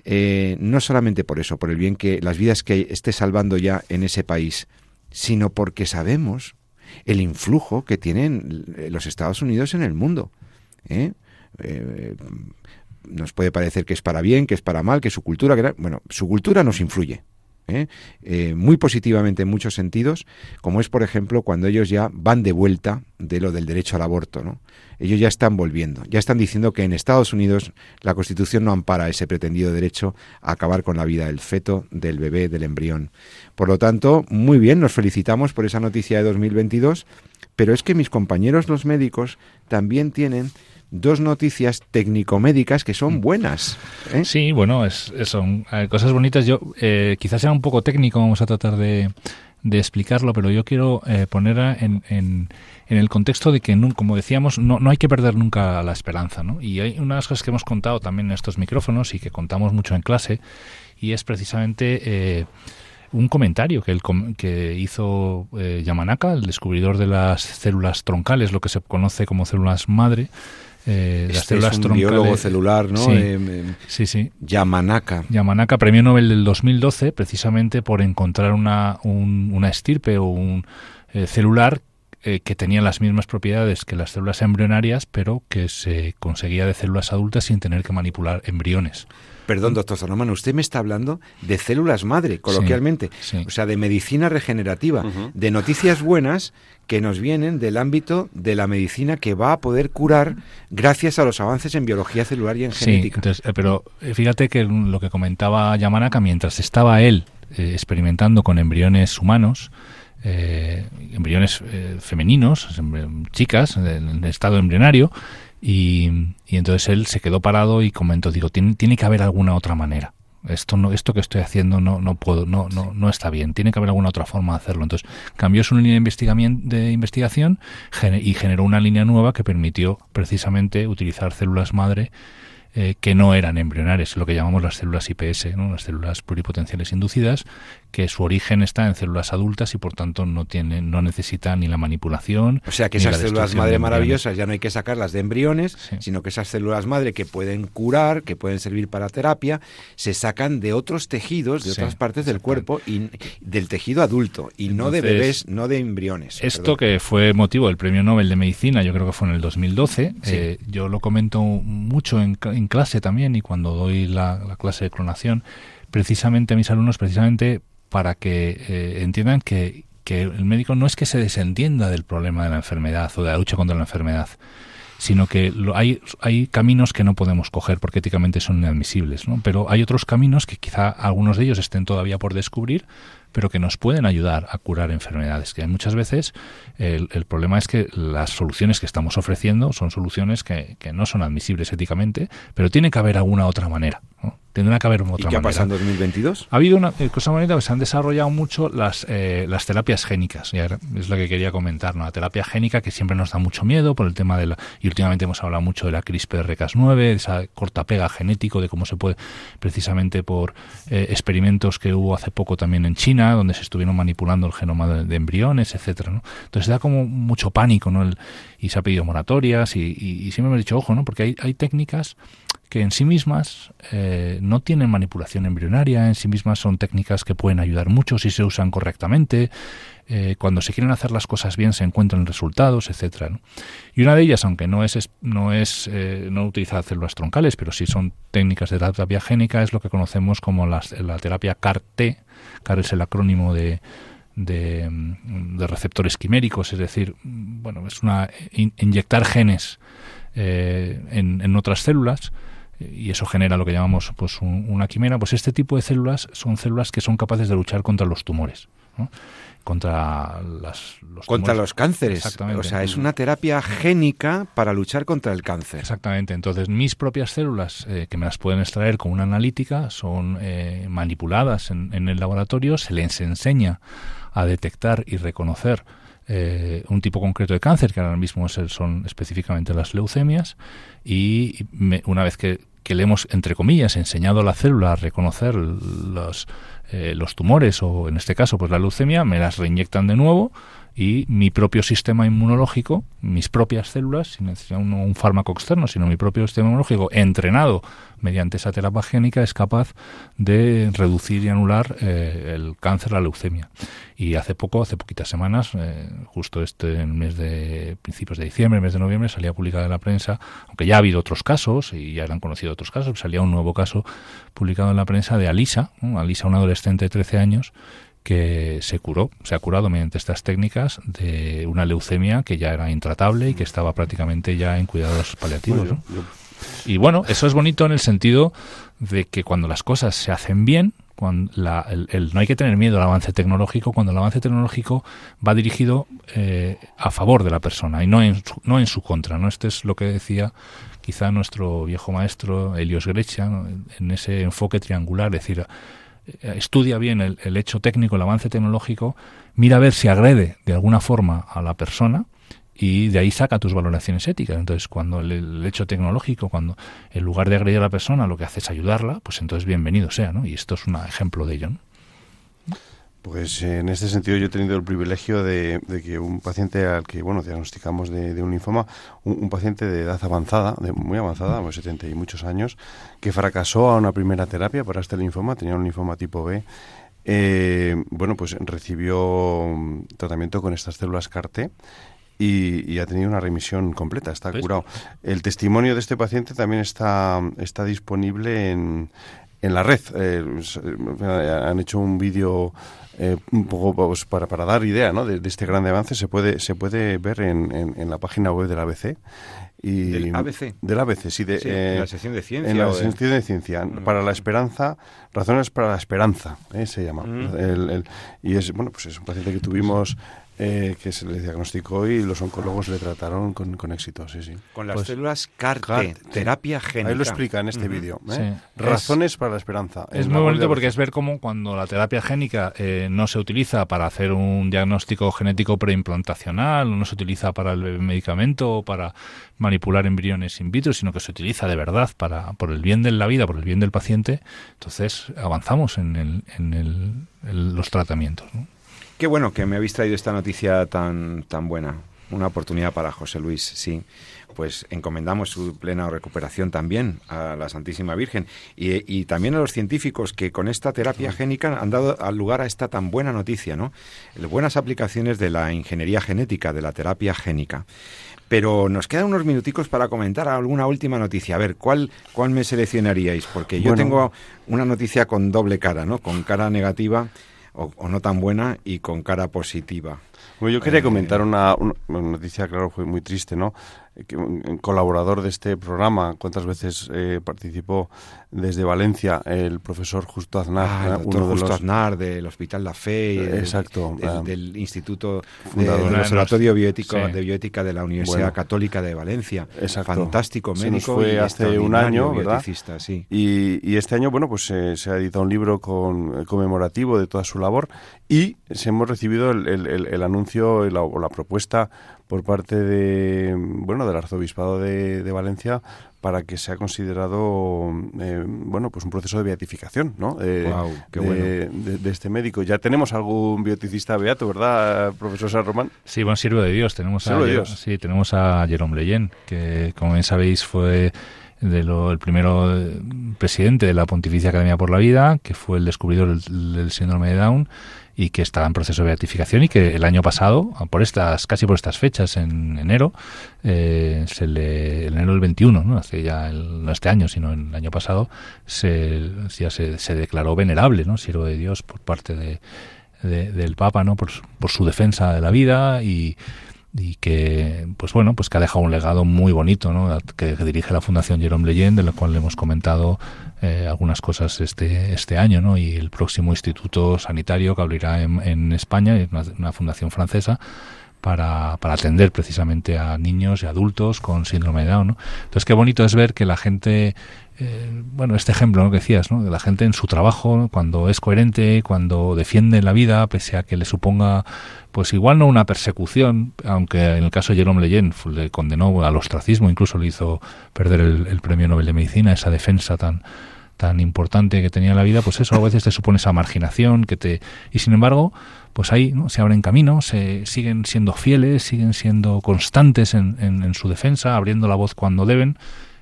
Eh, no solamente por eso, por el bien que las vidas que esté salvando ya en ese país, sino porque sabemos el influjo que tienen los Estados Unidos en el mundo. ¿eh? Eh, nos puede parecer que es para bien, que es para mal, que su cultura, que, bueno, su cultura nos influye. ¿eh? Eh, muy positivamente en muchos sentidos, como es por ejemplo cuando ellos ya van de vuelta de lo del derecho al aborto, ¿no? Ellos ya están volviendo, ya están diciendo que en Estados Unidos la Constitución no ampara ese pretendido derecho a acabar con la vida del feto, del bebé, del embrión. Por lo tanto, muy bien, nos felicitamos por esa noticia de 2022, pero es que mis compañeros los médicos también tienen dos noticias técnico-médicas que son buenas. ¿eh? Sí, bueno, es, es- son eh, cosas bonitas. Yo eh, quizás sea un poco técnico, vamos a tratar de, de explicarlo, pero yo quiero eh, poner en, en, en el contexto de que, como decíamos, no, no hay que perder nunca la esperanza. ¿no? Y hay unas cosas que hemos contado también en estos micrófonos y que contamos mucho en clase, y es precisamente eh, un comentario que, el com- que hizo eh, Yamanaka, el descubridor de las células troncales, lo que se conoce como células madre. Eh, las Este células es un troncales. biólogo celular, ¿no? Sí, em, sí, sí. Yamanaka. Yamanaka, premio Nobel del 2012, precisamente por encontrar una, un- una estirpe o un eh, celular eh, que tenía las mismas propiedades que las células embrionarias, pero que se conseguía de células adultas sin tener que manipular embriones. Perdón, doctor Zanomano, usted me está hablando de células madre, coloquialmente. sí. O sea, de medicina regenerativa, de noticias buenas que nos vienen del ámbito de la medicina que va a poder curar gracias a los avances en biología celular y en Sí, genética. entonces, eh, pero eh, fíjate que lo que comentaba Yamanaka, mientras estaba él eh, experimentando con embriones humanos, eh, embriones eh, femeninos, embri- chicas, en estado embrionario, y, y entonces él se quedó parado y comentó, digo, tiene, tiene que haber alguna otra manera. Esto no, esto que estoy haciendo no, no puedo, no, no, no está bien. Tiene que haber alguna otra forma de hacerlo. Entonces cambió su línea de investigación, de investigación y generó una línea nueva que permitió precisamente utilizar células madre eh, que no eran embrionarias, lo que llamamos las células IPS, ¿no? las células pluripotenciales inducidas, que su origen está en células adultas y por tanto no tienen, no necesitan ni la manipulación. O sea que esas la células madre maravillosas ya no hay que sacarlas de embriones, Sí. sino que esas células madre que pueden curar, que pueden servir para terapia, se sacan de otros tejidos, de Sí, otras partes del cuerpo y del tejido adulto y no de bebés, no de embriones. Esto perdón. que fue motivo del Premio Nobel de Medicina, yo creo que fue en el 2012, Sí. eh, yo lo comento mucho en clase también y cuando doy la, la clase de clonación, precisamente a mis alumnos, precisamente para que eh, entiendan que, que el médico no es que se desentienda del problema de la enfermedad o de la lucha contra la enfermedad, sino que lo, hay, hay caminos que no podemos coger porque éticamente son inadmisibles, ¿no? Pero hay otros caminos que quizá algunos de ellos estén todavía por descubrir, pero que nos pueden ayudar a curar enfermedades. Que muchas veces el, el problema es que las soluciones que estamos ofreciendo son soluciones que, que, no son admisibles éticamente, pero tiene que haber alguna otra manera. ¿no? Tendrá que haber otra ¿Y qué manera. pasado en 2022? Ha habido una eh, cosa bonita que se han desarrollado mucho las, eh, las terapias génicas. Y es lo que quería comentar, ¿no? La terapia génica que siempre nos da mucho miedo por el tema de la... Y últimamente hemos hablado mucho de la CRISPR-Cas9, de esa cortapega genético, de cómo se puede, precisamente por eh, experimentos que hubo hace poco también en China, donde se estuvieron manipulando el genoma de, embriones, etcétera. Entonces da como mucho pánico, ¿no? El, y se ha pedido moratorias y, y, siempre me he dicho, ojo, ¿no? Porque hay, hay técnicas que en sí mismas eh, no tienen manipulación embrionaria, en sí mismas son técnicas que pueden ayudar mucho si se usan correctamente. Eh, cuando se quieren hacer las cosas bien se encuentran resultados, etcétera. Y una de ellas, aunque no es no es eh, no utiliza células troncales, pero sí son técnicas de terapia génica, es lo que conocemos como las, la terapia CAR-T. CAR es el acrónimo de, de, de, receptores quiméricos, es decir, bueno, es una in, inyectar genes eh, en, en otras células y eso genera lo que llamamos pues un, una quimera, pues este tipo de células son células que son capaces de luchar contra los tumores. Contra las, los contra tumores. los cánceres. Exactamente. O sea, es una terapia génica para luchar contra el cáncer. Exactamente. Entonces, mis propias células, eh, que me las pueden extraer con una analítica, son eh, manipuladas en, en, el laboratorio, se les enseña a detectar y reconocer eh, un tipo concreto de cáncer, que ahora mismo son específicamente las leucemias, y me, una vez que, que, le hemos, entre comillas, enseñado a la célula a reconocer los, eh, los tumores, o en este caso, pues la leucemia, me las reinyectan de nuevo y mi propio sistema inmunológico, mis propias células, sin necesidad de un, fármaco externo, sino mi propio sistema inmunológico entrenado mediante esa terapia génica es capaz de reducir y anular eh, el cáncer, la leucemia. Y hace poco, hace poquitas semanas, eh, justo este en el mes de principios de diciembre, mes de noviembre, salía publicada en la prensa, aunque ya ha habido otros casos y ya eran conocidos otros casos, salía un nuevo caso publicado en la prensa de Alisa. Alisa, una adolescente de 13 años, que se curó, se ha curado mediante estas técnicas de una leucemia que ya era intratable y que estaba prácticamente ya en cuidados paliativos. ¿no? Y bueno, eso es bonito en el sentido de que cuando las cosas se hacen bien, cuando la, el, el, no hay que tener miedo al avance tecnológico cuando el avance tecnológico va dirigido eh, a favor de la persona y no en, su, no en su contra. ¿no? Este es lo que decía quizá nuestro viejo maestro Helios Grecia ¿no? en ese enfoque triangular, es decir, estudia bien el, el, hecho técnico, el avance tecnológico, mira a ver si agrede de alguna forma a la persona y de ahí saca tus valoraciones éticas. Entonces, cuando el, el, hecho tecnológico, cuando en lugar de agredir a la persona lo que hace es ayudarla, pues entonces bienvenido sea, ¿no? Y esto es un ejemplo de ello, ¿no? Pues en este sentido yo he tenido el privilegio de, de que un paciente al que, bueno, diagnosticamos de, de un linfoma, un, un, paciente de edad avanzada, de muy avanzada, pues 70 y muchos años, que fracasó a una primera terapia para este linfoma, tenía un linfoma tipo B, eh, bueno, pues recibió tratamiento con estas células CAR-T y, y, ha tenido una remisión completa, está curado. El testimonio de este paciente también está, está disponible en, en la red. Eh, han hecho un vídeo eh, un poco pues, para, para dar idea ¿no? de, de, este gran avance. Se puede, se puede ver en, en, en la página web del ABC. Y ¿Del ABC? Del ABC, sí. De, sí eh, en la sección de ciencia. En la sección de, de ciencia. Mm. Para la esperanza, razones para la esperanza, ¿eh? se llama. Mm. El, el, y es, bueno, pues es un paciente que tuvimos eh, que se le diagnosticó y los oncólogos le trataron con, con éxito, sí, sí. Con las pues, células CAR-T, terapia génica. Ahí lo explica en este uh -huh. vídeo. ¿eh? Sí. Razones es, para la esperanza. Es muy bonito porque es ver cómo cuando la terapia génica eh, no se utiliza para hacer un diagnóstico genético preimplantacional, no se utiliza para el medicamento o para manipular embriones in vitro, sino que se utiliza de verdad para por el bien de la vida, por el bien del paciente, entonces avanzamos en, el, en el, el, los tratamientos. ¿no? Qué bueno que me habéis traído esta noticia tan, tan buena. Una oportunidad para José Luis, sí. Pues encomendamos su plena recuperación también a la Santísima Virgen y, y también a los científicos que con esta terapia génica han dado lugar a esta tan buena noticia, ¿no? Buenas aplicaciones de la ingeniería genética, de la terapia génica. Pero nos quedan unos minuticos para comentar alguna última noticia. A ver, ¿cuál, cuál me seleccionaríais? Porque yo bueno. tengo una noticia con doble cara, ¿no? Con cara negativa o, o, no tan buena y con cara positiva. Bueno, yo quería Eh, comentar una, una noticia, claro, fue muy triste, ¿no? Colaborador de este programa, ¿cuántas veces eh, participó desde Valencia el profesor Justo Aznar? Ah, el eh, doctor Justo Aznar del Hospital La Fe, Exacto, del, ah. del Instituto de- Fundador. del Observatorio Bioético, Sí. de Bioética de la Universidad Bueno. Católica de Valencia. Exacto. Fantástico Se nos médico fue y hace un año, ¿verdad? sí. Y, y este año, bueno, pues eh, se ha editado un libro con, conmemorativo de toda su labor y se hemos recibido el, el- el- el anuncio y la- o la propuesta por parte de, bueno, del Arzobispado de, de Valencia para que sea considerado, eh, bueno, pues un proceso de beatificación, ¿no? Eh, qué de, bueno. de- de este médico. Ya tenemos algún bioeticista beato, ¿verdad, profesor San Román? Sí, bueno, siervo de Dios. Tenemos a, de Dios. Sí, tenemos a Jerome Leyen, que como bien sabéis fue de lo- el primero eh, presidente de la Pontificia Academia por la Vida, que fue el descubridor del, del síndrome de Down y que estaba en proceso de beatificación y que el año pasado, por estas casi por estas fechas, en enero, eh, se le, en enero del 21, no hace ya no este año, sino el año pasado, se, ya se, se declaró venerable, no siervo de Dios por parte de, de- del Papa, ¿no? Por, por su defensa de la vida y, y que, pues bueno, pues que ha dejado un legado muy bonito, ¿no? Que dirige la Fundación Jerome Leyen, de la cual le hemos comentado eh, algunas cosas este este año, ¿no? Y el próximo instituto sanitario que abrirá en, en España, es una, una fundación francesa, para, para atender precisamente a niños y adultos con síndrome de Down. Entonces, qué bonito es ver que la gente, eh, bueno, este ejemplo ¿no? que decías, ¿no? de la gente en su trabajo, cuando es coherente, cuando defiende la vida, pese a que le suponga, pues igual no una persecución, aunque en el caso de Jerome Leyen le condenó al ostracismo, incluso le hizo perder el premio Nobel de Medicina, esa defensa tan tan importante que tenía en la vida, pues eso a veces te supone esa marginación que te y sin embargo, pues ahí ¿no? se abren caminos, se siguen siendo fieles, siguen siendo constantes en, en- en su defensa, abriendo la voz cuando deben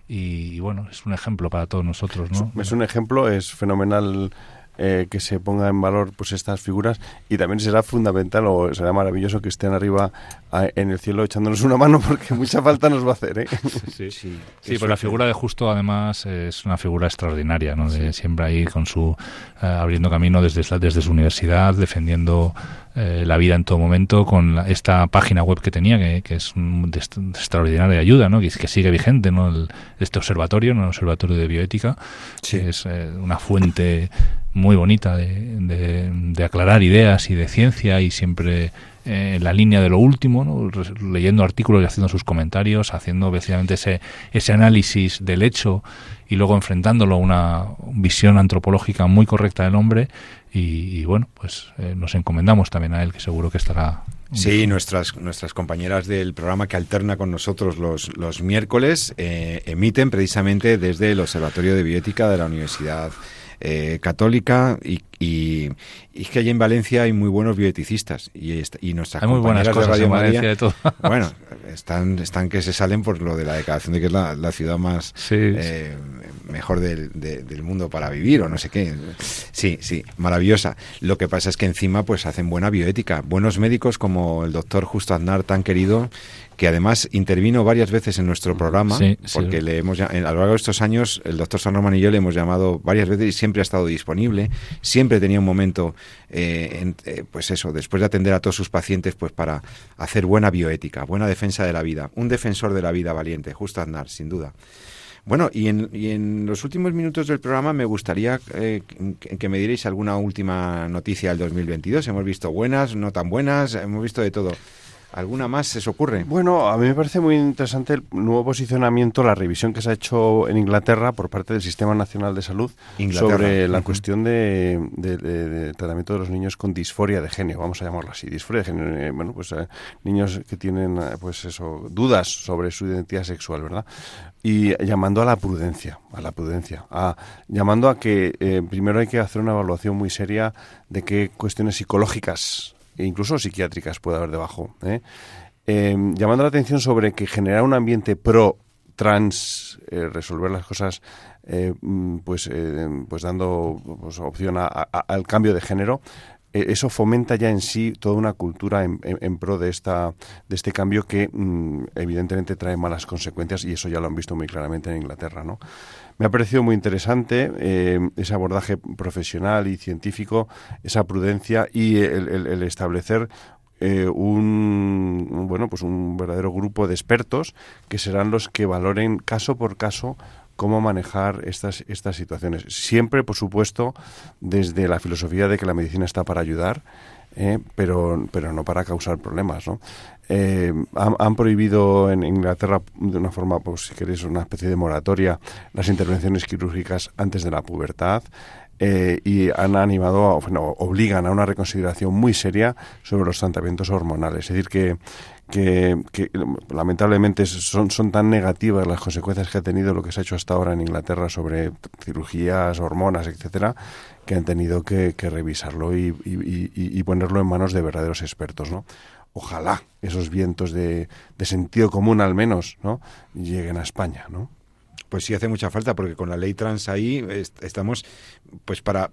y, y bueno, es un ejemplo para todos nosotros, ¿no? Es un ejemplo, es fenomenal eh, que se ponga en valor pues estas figuras y también será fundamental o será maravilloso que estén arriba a- en el cielo echándonos una mano porque mucha falta nos va a hacer. ¿eh? Sí, Sí, Sí, pues la figura de Justo además es una figura extraordinaria, ¿no? De siempre ahí con su eh, abriendo camino desde la- desde su universidad, defendiendo eh, la vida en todo momento con la- esta página web que tenía que, que es un, de, de extraordinaria ayuda, ¿no? Que, que sigue vigente, ¿no? El- este observatorio, ¿no? El observatorio de bioética, que es eh, una fuente muy bonita de, de- de aclarar ideas y de ciencia y siempre eh, en la línea de lo último, ¿no? Leyendo artículos y haciendo sus comentarios, haciendo precisamente ese, ese análisis del hecho y luego enfrentándolo a una visión antropológica muy correcta del hombre y, y bueno, pues eh, nos encomendamos también a él que seguro que estará Sí, nuestras, nuestras compañeras del programa que alterna con nosotros los, los miércoles eh, emiten precisamente desde el Observatorio de Bioética de la Universidad eh, Católica y, y, y es que allí en Valencia hay muy buenos bioeticistas y, y nuestras Hay muy buenas compañeras cosas de en Radio Valencia María, de todo. bueno, están, están que se salen por lo de la declaración de que es la, la ciudad más Sí. eh, mejor del, de- del mundo para vivir o no sé qué. Sí, sí, maravillosa. Lo que pasa es que encima pues hacen buena bioética. Buenos médicos como el doctor Justo Aznar, tan querido, que además intervino varias veces en nuestro programa, Sí, sí. porque le hemos, a lo largo de estos años el doctor San Román y yo le hemos llamado varias veces y siempre ha estado disponible, siempre tenía un momento, eh, en- eh, pues eso, después de atender a todos sus pacientes, pues para hacer buena bioética, buena defensa de la vida, un defensor de la vida valiente, Justo Aznar, sin duda. Bueno, y en, y en los últimos minutos del programa me gustaría eh, que, que me dierais alguna última noticia del 2022. Hemos visto buenas, no tan buenas, hemos visto de todo. ¿Alguna más se os ocurre? Bueno, a mí me parece muy interesante el nuevo posicionamiento, la revisión que se ha hecho en Inglaterra por parte del Sistema Nacional de Salud Inglaterra. sobre la cuestión de, de- de- de tratamiento de los niños con disforia de género, vamos a llamarlo así, disforia de género. eh, bueno, pues eh, niños que tienen, eh, pues eso, dudas sobre su identidad sexual, ¿verdad? Y llamando a la prudencia, a la prudencia, a, llamando a que eh, primero hay que hacer una evaluación muy seria de qué cuestiones psicológicas e incluso psiquiátricas puede haber debajo. ¿eh? Eh, llamando la atención sobre que generar un ambiente pro trans, eh, resolver las cosas, eh, mm, pues, eh, pues dando pues, opción a- al cambio de género, eh, eso fomenta ya en sí toda una cultura en, en- en pro de esta de este cambio que mm, evidentemente trae malas consecuencias y eso ya lo han visto muy claramente en Inglaterra, ¿no? Me ha parecido muy interesante eh, ese abordaje profesional y científico, esa prudencia y el, establecer eh, un bueno pues un verdadero grupo de expertos que serán los que valoren caso por caso cómo manejar estas, estas situaciones. Siempre, por supuesto, desde la filosofía de que la medicina está para ayudar, eh, pero, pero no para causar problemas. ¿no? Eh, han, prohibido en Inglaterra, de una forma, pues, si queréis, una especie de moratoria, las intervenciones quirúrgicas antes de la pubertad. Eh, y han animado, bueno, obligan a una reconsideración muy seria sobre los tratamientos hormonales. Es decir, que, lamentablemente son, tan negativas las consecuencias que ha tenido lo que se ha hecho hasta ahora en Inglaterra sobre cirugías, hormonas, etcétera, que han tenido que, revisarlo y, ponerlo en manos de verdaderos expertos, ¿no? Ojalá esos vientos de, de sentido común al menos, ¿no? lleguen a España, ¿no? Pues sí hace mucha falta porque con la ley trans ahí estamos pues para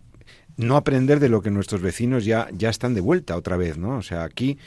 no aprender de lo que nuestros vecinos ya ya están de vuelta otra vez, ¿no? O sea, aquí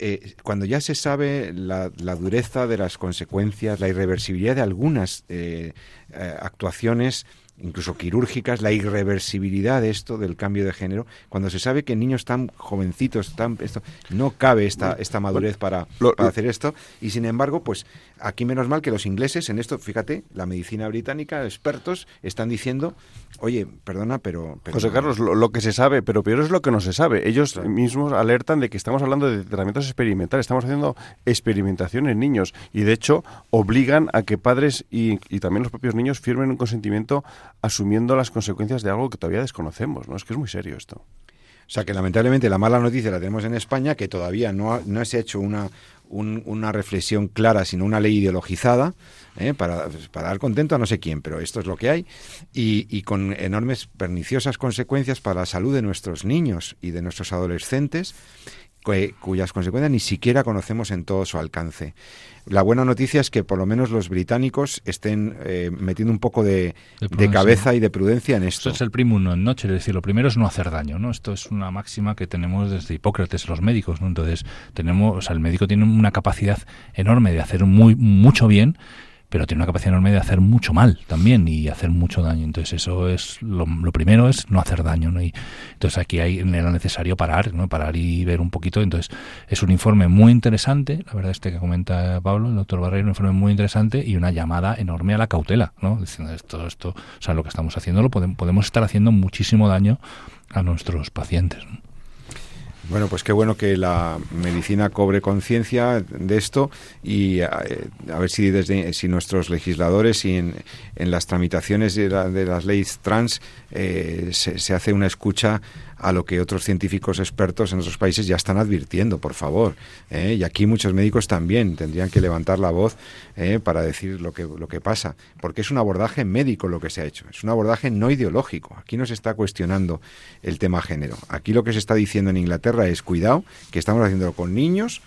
eh, cuando ya se sabe la, dureza de las consecuencias, la irreversibilidad de algunas eh, eh, actuaciones incluso quirúrgicas, la irreversibilidad de esto, del cambio de género, cuando se sabe que niños tan jovencitos, tan esto, no cabe esta, esta madurez para, hacer esto, y sin embargo, pues aquí menos mal que los ingleses en esto, fíjate, la medicina británica, expertos, están diciendo, oye, perdona, pero... José Carlos, lo, que se sabe, pero peor es lo que no se sabe. Ellos mismos alertan de que estamos hablando de tratamientos experimentales, estamos haciendo experimentación en niños, y de hecho obligan a que padres y, y también los propios niños firmen un consentimiento asumiendo las consecuencias de algo que todavía desconocemos, ¿no? Es que es muy serio esto. O sea que lamentablemente la mala noticia la tenemos en España, que todavía no, no se ha hecho una, una reflexión clara, sino una ley ideologizada, ¿eh? para, para, dar contento a no sé quién, pero esto es lo que hay, y, con enormes perniciosas consecuencias para la salud de nuestros niños y de nuestros adolescentes, cuyas consecuencias ni siquiera conocemos en todo su alcance. La buena noticia es que por lo menos los británicos estén eh, metiendo un poco de, cabeza y de prudencia en esto. Esto es el primo no noche, es decir, lo primero es no hacer daño, ¿no? Esto es una máxima que tenemos desde Hipócrates, los médicos, ¿no? Entonces, tenemos, o sea, el médico tiene una capacidad enorme de hacer muy mucho bien pero tiene una capacidad enorme de hacer mucho mal también y hacer mucho daño. Entonces eso es lo, primero es no hacer daño, ¿no? Y entonces aquí hay, era necesario parar, ¿no? Parar y ver un poquito. Entonces es un informe muy interesante, la verdad este que comenta Pablo, el doctor Barreiro, un informe muy interesante y una llamada enorme a la cautela, ¿no? Diciendo esto, esto, o sea, lo que estamos haciendo lo podemos, podemos estar haciendo muchísimo daño a nuestros pacientes. Bueno, pues qué bueno que la medicina cobre conciencia de esto y eh, a, ver si desde si nuestros legisladores y en, las tramitaciones de, las leyes trans eh, se, hace una escucha a lo que otros científicos expertos en otros países ya están advirtiendo, por favor. ¿eh? Y aquí muchos médicos también tendrían que levantar la voz ¿eh? para decir lo que, lo que pasa, porque es un abordaje médico lo que se ha hecho, es un abordaje no ideológico. Aquí no se está cuestionando el tema género. Aquí lo que se está diciendo en Inglaterra es, cuidado, que estamos haciéndolo con niños,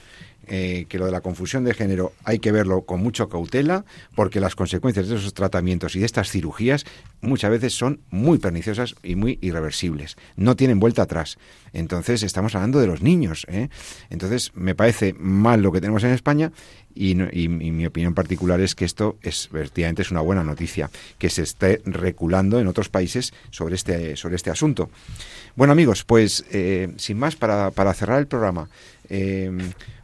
eh, que lo de la confusión de género hay que verlo con mucha cautela, porque las consecuencias de esos tratamientos y de estas cirugías muchas veces son muy perniciosas y muy irreversibles. No tienen vuelta atrás. Entonces estamos hablando de los niños. ¿eh? Entonces me parece mal lo que tenemos en España y, mi opinión particular es que esto es verdaderamente es una buena noticia que se esté reculando en otros países sobre este sobre este asunto. Bueno amigos, pues eh, sin más para, para cerrar el programa.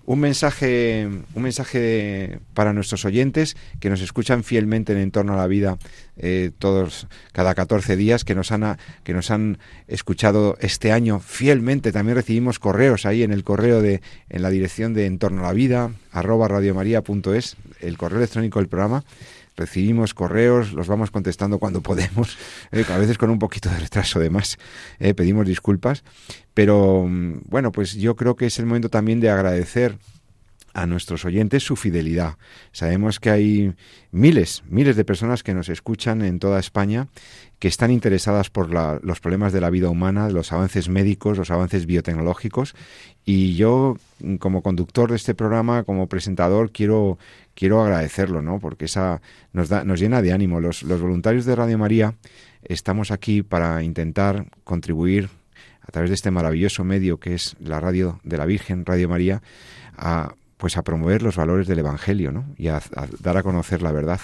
Un mensaje, un mensaje para nuestros oyentes que nos escuchan fielmente en Entorno a la Vida eh, todos cada 14 días, que nos han que nos han escuchado este año fielmente. También recibimos correos ahí en el correo de en la dirección de Entorno a la Vida arroba radiomaria.es, el correo electrónico del programa recibimos correos, los vamos contestando cuando podemos, eh, a veces con un poquito de retraso de más, eh, pedimos disculpas, pero mm, bueno, pues yo creo que es el momento también de agradecer a nuestros oyentes su fidelidad. Sabemos que hay miles, miles de personas que nos escuchan en toda España que están interesadas por los problemas de la vida humana, los avances médicos, los avances biotecnológicos. Y yo, como conductor de este programa, como presentador, quiero, quiero agradecerlo, ¿no? Porque esa nos, da, nos llena de ánimo. Los, los voluntarios de Radio María estamos aquí para intentar contribuir a través de este maravilloso medio que es la radio de la Virgen, Radio María, a pues a promover los valores del Evangelio, ¿no? Y a, dar a conocer la verdad.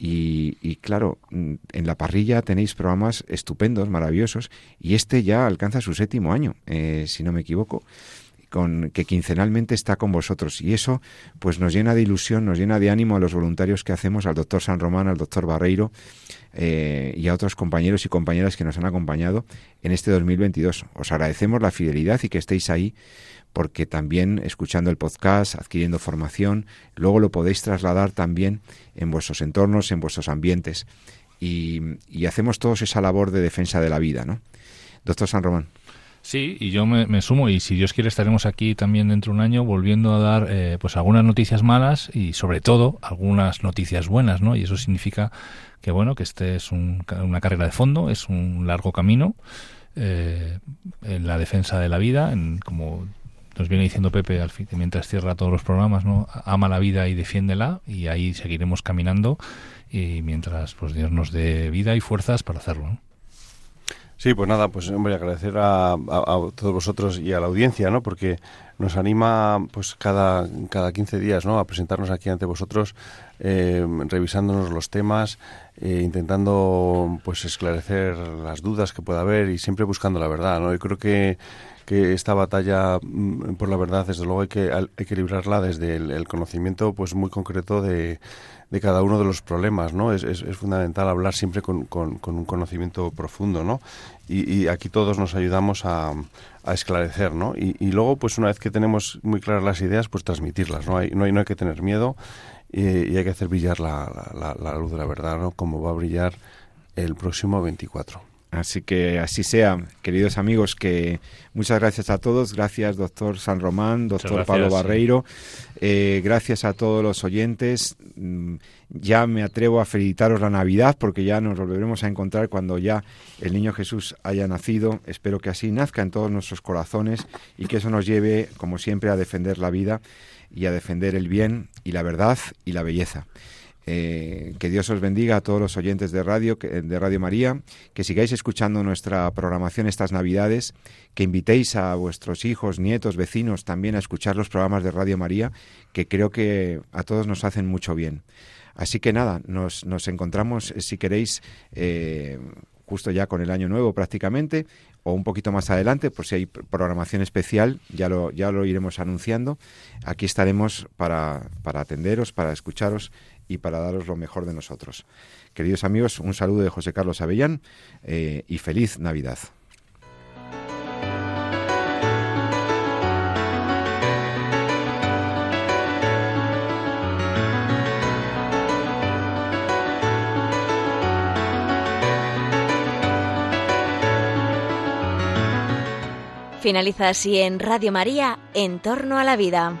Y, claro, en la parrilla tenéis programas estupendos, maravillosos, y este ya alcanza su séptimo año, eh, si no me equivoco. Con, que quincenalmente está con vosotros. Y eso pues nos llena de ilusión, nos llena de ánimo a los voluntarios que hacemos, al doctor San Román, al doctor Barreiro eh, y a otros compañeros y compañeras que nos han acompañado en este 2022. Os agradecemos la fidelidad y que estéis ahí porque también escuchando el podcast, adquiriendo formación, luego lo podéis trasladar también en vuestros entornos, en vuestros ambientes. Y, y hacemos todos esa labor de defensa de la vida, ¿no? Doctor San Román. Sí, y yo me, sumo y si Dios quiere estaremos aquí también dentro de un año volviendo a dar eh, pues algunas noticias malas y sobre todo algunas noticias buenas, ¿no? Y eso significa que bueno que este es una carrera de fondo, es un largo camino eh, en la defensa de la vida, en, como nos viene diciendo Pepe al fin, mientras cierra todos los programas, ¿no? Ama la vida y defiéndela y ahí seguiremos caminando y mientras pues Dios nos dé vida y fuerzas para hacerlo. Sí, pues nada, pues hombre, agradecer a, todos vosotros y a la audiencia, ¿no? Porque nos anima, pues cada, cada 15 días, ¿no? A presentarnos aquí ante vosotros, eh, revisándonos los temas, eh, intentando, pues, esclarecer las dudas que pueda haber y siempre buscando la verdad, ¿no? Yo creo que, que esta batalla mm, por la verdad, desde luego, hay que, hay que librarla desde el conocimiento, pues, muy concreto de de cada uno de los problemas, ¿no? Es, es, fundamental hablar siempre con, con, un conocimiento profundo, ¿no? Y, aquí todos nos ayudamos a, a esclarecer, ¿no? Y, luego, pues una vez que tenemos muy claras las ideas, pues transmitirlas, ¿no? Hay, no, hay, no hay que tener miedo y, hay que hacer brillar la, la, la, luz de la verdad, ¿no? Como va a brillar el próximo 24. Así que así sea, queridos amigos, que muchas gracias a todos, gracias doctor San Román, doctor Pablo Barreiro, eh, gracias a todos los oyentes. Mm, ya me atrevo a felicitaros la Navidad porque ya nos volveremos a encontrar cuando ya el niño Jesús haya nacido. Espero que así nazca en todos nuestros corazones y que eso nos lleve, como siempre, a defender la vida y a defender el bien y la verdad y la belleza. Eh, que Dios os bendiga a todos los oyentes de radio, de Radio María, que sigáis escuchando nuestra programación estas Navidades, que invitéis a vuestros hijos, nietos, vecinos también a escuchar los programas de Radio María, que creo que a todos nos hacen mucho bien. Así que nada, nos, encontramos, eh, si queréis, eh, justo ya con el año nuevo prácticamente, o un poquito más adelante, por si hay programación especial, ya lo, ya lo iremos anunciando. Aquí estaremos para, para atenderos, para escucharos y para daros lo mejor de nosotros. Queridos amigos, un saludo de José Carlos Avellán eh, y feliz Navidad. Finaliza así en Radio María, En torno a la vida.